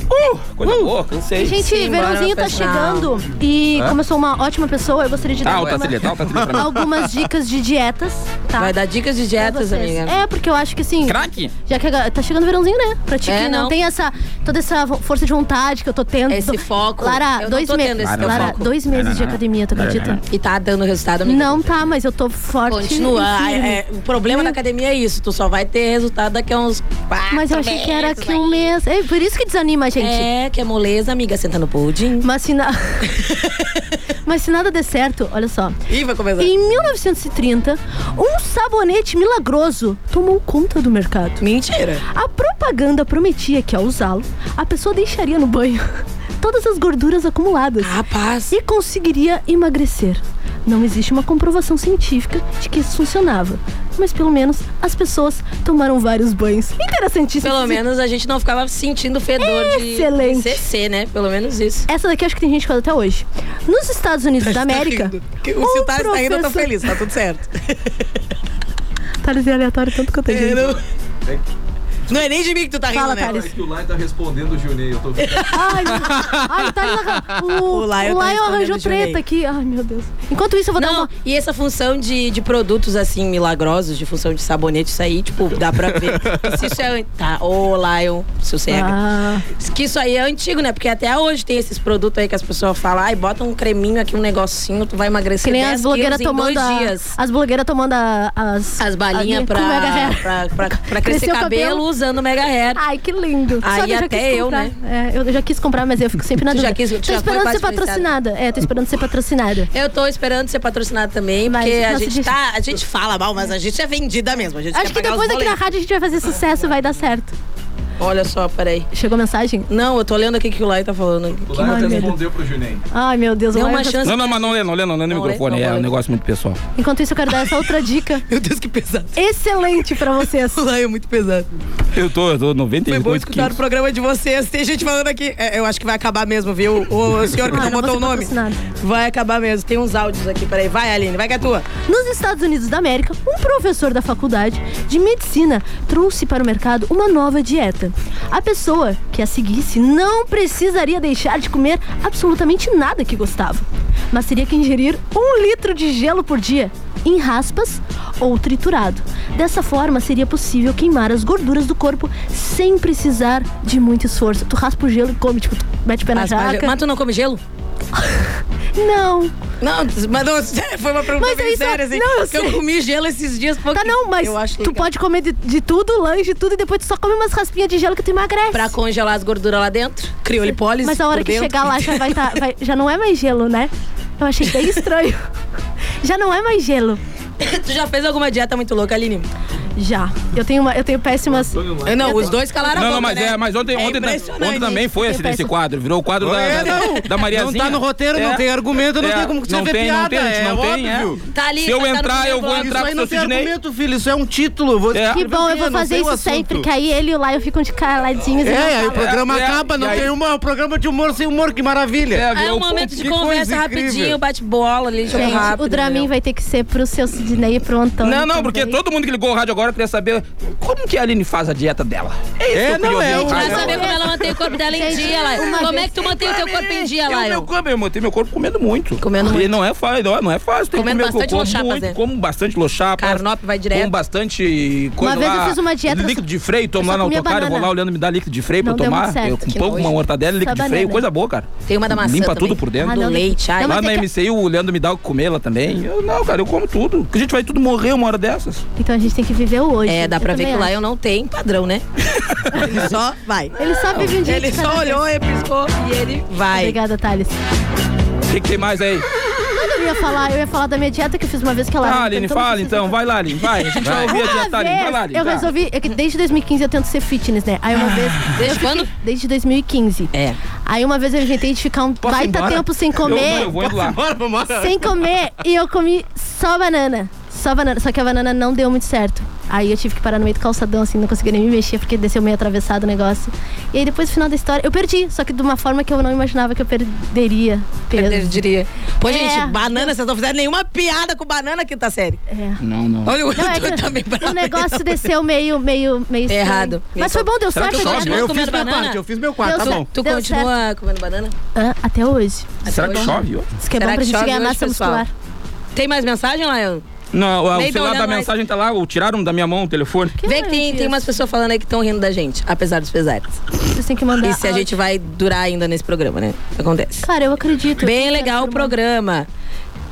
Uh, coisa boa, cansei. Gente, Sim, verãozinho tá chegando e Hã? como eu sou uma ótima pessoa, eu gostaria de dar tá, mim. algumas dicas de dietas, tá? Vai dar dicas de dietas, amiga. É, porque eu acho que assim... Craque? Já que a- tá chegando o verãozinho, né? Pra ti É, que não. não. tem essa, toda essa força de vontade que eu tô tendo. Esse foco. Lara, dois meses. Lara, foco. dois meses Não, de não, não. academia, tu Não, não, acredita? E tá dando resultado, amiga. Não tá, mas eu tô forte. Continua. É, o problema da academia é isso. Tu só vai ter resultado daqui a uns quatro Mas eu achei que era aqui um mês. É por isso que desanima a gente. É, que é moleza, amiga. Senta no pudim. Mas se, na... <laughs> Mas se nada der certo, olha só. Ih, vai começar. Em 1930, um sabonete milagroso tomou conta do mercado. Mentira. A propaganda prometia que ao usá-lo, a pessoa deixaria no banho <laughs> todas as gorduras acumuladas. Rapaz. E conseguiria emagrecer. Não existe uma comprovação científica de que isso funcionava. Mas pelo menos as pessoas tomaram vários banhos. Interessantíssimo. Pelo menos a gente não ficava sentindo fedor Excelente. de CC, né? Pelo menos isso. Essa daqui acho que tem gente que fala até hoje. Nos Estados Unidos da América. O um Citar está rindo, eu tô feliz. Tá tudo certo. Thales é aleatório tanto quanto a gente. Não é nem de mim que tu tá rindo, Fala, né? Thales. que o Lai tá respondendo o Junei, eu tô vendo. <laughs> Ai, ai, o Thales arran- o, O Lion Lion tá respondendo arranjou Junei. treta aqui. Ai, meu Deus. Enquanto isso, eu vou dar Não, uma. e essa função de, de produtos assim milagrosos, de função de sabonete, isso aí, tipo, dá pra ver. E se isso é. an- Tá, ô Lion, sossega. Ah. Que isso aí é antigo, né? Porque até hoje tem esses produtos aí que as pessoas falam, ai, bota um creminho aqui, um negocinho, tu vai emagrecer Que nem 10 as blogueiras quilos em tomando. dois a- dias. as blogueiras tomando a- as. As balinhas pra, Hair. pra, pra, pra crescer Crescer o cabelo, cabelo. Usando Mega Hair. Ai, que lindo. Aí Só que eu já até quis eu, comprar. né? É, eu já quis comprar, mas eu fico sempre <laughs> na Tu já dúvida. quis- tô já esperando ser patrocinada. É, tô esperando ser patrocinada. Eu tô esperando ser patrocinada também, Mas, porque a gente gente- tá. A gente fala mal, mas a gente é vendida mesmo. A gente Acho quer que depois aqui na rádio a gente vai fazer sucesso, vai dar certo. Olha só, peraí. Chegou mensagem? Não, eu tô olhando aqui o que o Lai tá falando. O Ai, Lai meu respondeu pro Junei. Ai, meu Deus. Deu uma chance. Não, não, mas não lê, não lê, não lê no Não lê, microfone, não é vou um ler. negócio muito pessoal. Enquanto isso, eu quero dar essa outra dica. <laughs> Meu Deus, que pesado. Excelente pra vocês. <laughs> O Lai é muito pesado. Eu tô, eu tô Foi 98 bom escutar quilos. o programa de vocês. Tem gente falando aqui. é, eu acho que vai acabar mesmo, viu? O <laughs> senhor que Ah, não não botou o vou nome. Vai acabar mesmo. Tem uns áudios aqui, peraí. Vai, Aline, vai que é tua. Nos Estados Unidos da América, um professor da faculdade de medicina trouxe para o mercado uma nova dieta. A pessoa que a seguisse não precisaria deixar de comer absolutamente nada que gostava, mas teria que ingerir um litro de gelo por dia. Em raspas ou triturado. Dessa forma, seria possível queimar as gorduras do corpo sem precisar de muito esforço. Tu raspa o gelo e come, tipo, tu mete o pé na jaca. mas tu não come gelo? <laughs> Não. Não, mas não, <laughs> foi uma pergunta Mas bem aí só- séria, assim. não, eu eu comi gelo esses dias. Porque Tá, não, mas eu acho tu pode comer de, de tudo, lanche, tudo, e depois tu só come umas raspinhas de gelo que tu emagrece. Pra congelar as gorduras lá dentro. Criolipólise. Mas a hora que dentro. chegar lá já vai tá, vai- já não é mais gelo, né? Eu achei bem estranho. <laughs> já não é mais gelo. <coughs> tu já fez alguma dieta muito louca, Aline? Já. Eu tenho, uma, eu tenho péssimas. Eu não, os dois calaram Não, a boca, não, mas né? é, mas ontem, É ontem, impressionante. ontem também foi esse, esse quadro, virou o quadro da, É, da, não. da Mariazinha. Não tá no roteiro, não tem argumento, não tem como você não ver tem, piada, Não tem, é não tem, é. Tá ali, Se eu tá entrar, eu vou entrar com o não seu tem Sidney. argumento, filho. Isso é um título. Vou É. Que bom, eu vou fazer isso sempre, que aí ele e o Lion ficam de caladinhos. e não É, aí o programa É, é, acaba, não tem uma, um programa de humor sem humor, que maravilha. É, é um momento de que conversa rapidinho, bate-bola ali, jogo Gente, o Dramin vai ter que ser pro seu Sidney e pro Antônio. Não, não, porque também. todo mundo que ligou o rádio agora queria saber como que a Aline faz a dieta dela. É isso É, que eu não, é ouvir. saber como ela mantém o corpo dela em Gente, dia, Como é que tu mantém o teu corpo em dia, Eu, meu eu mantenho meu corpo comendo muito. Comendo E muito. não é fácil, não, não é fácil. Tem que Comendo comer, bastante eu como muito, né? Como bastante lochapa. Carnop vai direto. Como bastante coisa Uma vez eu lá, fiz uma dieta, Líquido de freio, tomo lá na autocar, eu vou lá olhando, me dá líquido de freio pra eu tomar. com com uma mortadela, líquido de freio, coisa boa, cara. Tem uma da maçã Limpa tudo por dentro. Ah, leite, ai. Lá na é que- MCI o Leandro me dá o que comer lá também. Eu, não, cara, eu como tudo. Porque a gente vai tudo morrer uma hora dessas. Então a gente tem que viver eu hoje. É, dá Eu pra ver que o acho. Lion não tem padrão, né? <laughs> ele só vai. Ele só vive um dia Ele só vez. olhou e piscou e ele vai. Obrigada, Thales. O que, que tem mais aí? Eu ia falar, eu ia falar da minha dieta que eu fiz uma vez que ela. Ah, Aline, fala então. Vai lá, Aline. Vai. A gente vai ouvir a dieta, Aline. Vai lá, Aline. eu vai. resolvi, é que desde 2015 eu tento ser fitness, né? Aí uma vez. Ah, Desde eu fiquei- quando? Desde 2015. É. Aí uma vez eu inventei de ficar um Posso baita embora? tempo sem Eu, comer. eu vou indo lá. Sem comer e eu comi só banana. Só banana. Só que a banana não deu muito certo. Aí eu tive que parar no meio do calçadão, assim, não conseguia nem me mexer, porque desceu meio atravessado o negócio. E aí depois, no final da história, eu perdi. Só que de uma forma que eu não imaginava que eu perderia peso. Eu diria. Pô, É. gente, banana, vocês não fizeram nenhuma piada com banana quinta série. É. Não, não. Olha o Não, é que também bravo. o negócio desceu meio, meio, meio estranho. Errado. Mas foi bom, deu Será certo. que eu? Eu comendo fiz minha banana? parte, eu fiz meu quarto, Deu tá certo. bom. Tu Deu continua comendo banana? Ah, até hoje. Será que chove? ó? Isso que é Será bom pra gente ganhar hoje, massa pessoal? muscular. Tem mais mensagem, Lion? Não, o celular da olhando mais. mensagem tá lá. o- Tiraram da minha mão o telefone. Vê que tem, tem umas pessoas falando aí que estão rindo da gente, apesar dos pesares. Vocês têm que mandar. E se a áudio. gente vai durar ainda nesse programa, né? Acontece. Cara, eu acredito. Bem Eu legal o programa.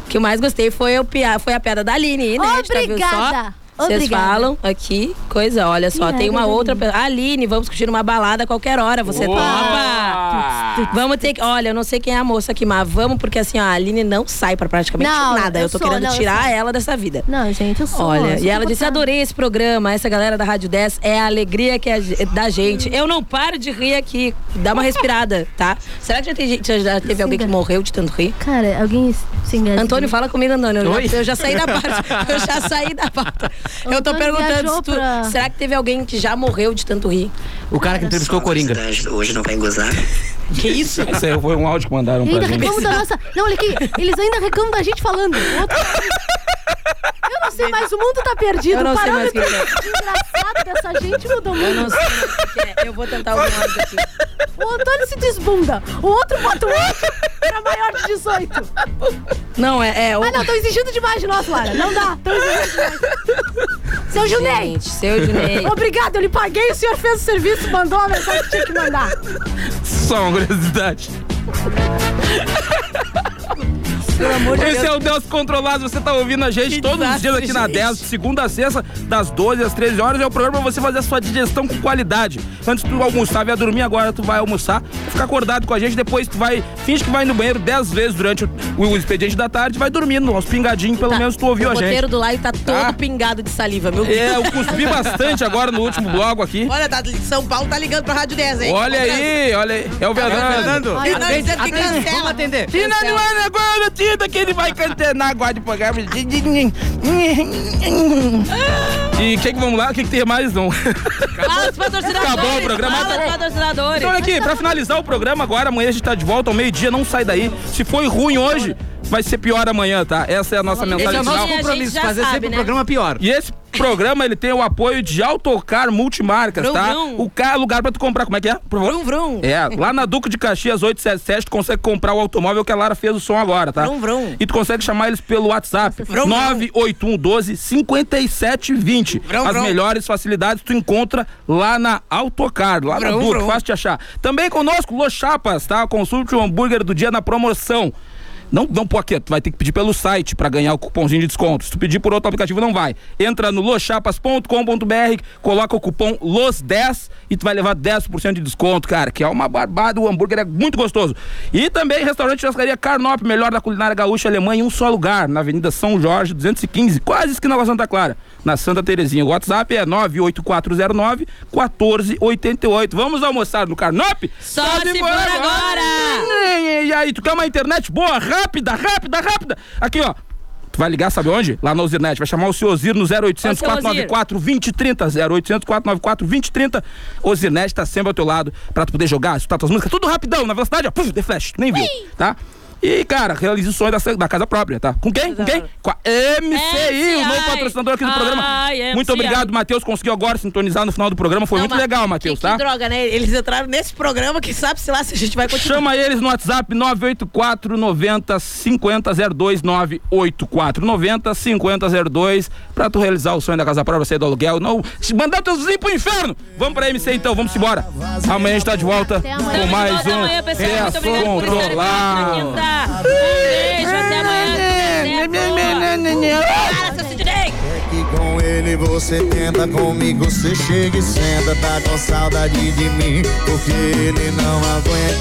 O que eu mais gostei foi, o pia, foi a piada da Aline, né? Obrigada. Vocês falam aqui, coisa, olha só, tem uma outra pessoa. Aline, vamos curtir uma balada a qualquer hora, você topa? Vamos ter que, olha, eu não sei quem é a moça aqui, mas vamos, porque assim, ó, a Aline não sai pra praticamente Não, nada. Eu, eu tô sou, querendo não, tirar ela dessa vida. Não, gente, eu sou. Olha, eu sou e ela disse: adorei esse programa, essa galera da Rádio 10 é a alegria que é da gente. Eu não paro de rir aqui. Dá uma respirada, tá? Será que já, tem gente, já teve alguém que morreu de tanto rir? Cara, alguém se engana. Antônio, fala comigo, Antônio. Eu Oi? já, eu já saí da <laughs> parte. Eu já saí da pauta. Eu tô perguntando se tu, pra- será que teve alguém que já morreu de tanto rir? O cara que entrevistou o Coringa. Hoje não vai gozar. <laughs> Que isso? <laughs> Esse aí foi um áudio que mandaram pra Ainda gente. reclamam da nossa. Não, olha aqui, eles ainda reclamam da gente falando. <laughs> Outro- Eu não sei mais, o mundo tá perdido. Eu não sei mais o que engraçado dessa gente mudou muito. Eu não sei mais o que é. Eu vou tentar algum áudio aqui. O Antônio se desbunda. O outro bota o outro pra maior de 18. Não, é. é o... Ah, não, estão exigindo demais de nós, Lara. Não dá, estão exigindo demais. Seu Junei. Gente, seu Junei. Obrigado, eu lhe paguei, o senhor fez o serviço, mandou a mensagem que tinha que mandar. Só uma curiosidade. <laughs> Pelo amor de Esse Deus. é o Deus Controlado. Você tá ouvindo a gente Que todos os dias desastre, aqui na gente. 10, de segunda a sexta, das 12 às 13 horas. É o programa pra você fazer a sua digestão com qualidade. Antes tu almoçava e ia dormir, agora tu vai almoçar, vai ficar acordado com a gente. Depois tu vai, finge que vai no banheiro 10 vezes durante o, o expediente da tarde, vai dormindo, aos pingadinhos, pelo Tá. menos tu ouviu o a gente. roteiro do live tá todo Tá. pingado de saliva, meu Deus. É, eu cuspi bastante agora no último bloco aqui. Olha, tá, São Paulo tá ligando pra Rádio 10, hein? Olha aí, olha aí. É o Fernando. Fernando, vamos atender. Tina Cancela. Luana agora, Tita, que ele vai cantar na guarda de programa. <laughs> E o que que vamos lá? O que que tem mais, não? Fala dos patrocinadores. Acabou o programa, Fala dos bom. patrocinadores. Então olha aqui, pra finalizar o programa agora, amanhã a gente tá de volta ao meio-dia, não sai daí. Se foi ruim hoje, vai ser pior amanhã, tá? Essa é a nossa Esse é mensagem o nosso compromisso, fazer sabe, sempre né? o programa pior. E esse programa, ele tem o apoio de Autocar Multimarcas, Vrum, tá? vrum. O carro, lugar pra tu comprar, como é que é? Por favor. Vrum, vrum. É, lá na Duque de Caxias 877, tu consegue comprar o automóvel que a Lara fez o som agora, tá? Vrum, vrum. E tu consegue chamar eles pelo WhatsApp, Vrum, vrum. 981 12 5720. Vrum, As melhores facilidades tu encontra lá na Autocar, lá na Duque, fácil de achar. Também conosco, Los Chapas, tá? Consulte o hambúrguer do dia na promoção. Não, não pô aqui, tu vai ter que pedir pelo site pra ganhar o cupomzinho de desconto. Se tu pedir por outro aplicativo, não vai. Entra no loschapas.com.br, coloca o cupom LOS10 e tu vai levar 10% de desconto, cara, que é uma barbada, o hambúrguer é muito gostoso. E também restaurante Churrascaria Carnop, melhor da culinária gaúcha alemã em um só lugar, na Avenida São Jorge, 215, quase esquina com Santa Clara, na Santa Terezinha. O WhatsApp é 98409 1488. Vamos almoçar no Carnop? Só Tá se for boa agora. E aí, tu quer uma internet boa, rápida, rápida, rápida? Aqui, ó. Tu vai ligar, sabe onde? Lá na Ozirnet. Vai chamar o seu Ozir no 0800 Ô, seu 494 2030. 0800 494 2030. Ozirnet tá sempre ao teu lado pra tu poder jogar, escutar tuas músicas, tudo rapidão, na velocidade, ó. Puf, de flash, nem viu, tá? E, cara, realize o sonho da, da casa própria, tá? Com quem? Com quem? Com a MCI, o novo patrocinador aqui do programa. Muito obrigado, Matheus. Conseguiu agora sintonizar no final do programa. Foi muito legal, Matheus, tá? Que droga, né? Eles entraram nesse programa que sabe, sei lá, se a gente vai continuar. Chama eles no WhatsApp 984 90 5002 984 90 5002 pra tu realizar o sonho da casa própria, sair do aluguel. Não, se mandar teus vizinhos pro inferno. Vamos pra MC então, vamos embora. Amanhã a gente tá de volta com mais um amanhã, pessoal. Um beijo, até amanhã. Para, seu Sidney. que com ele você tenta, comigo você chega e senta. Tá com saudade de mim, porque ele não aguenta.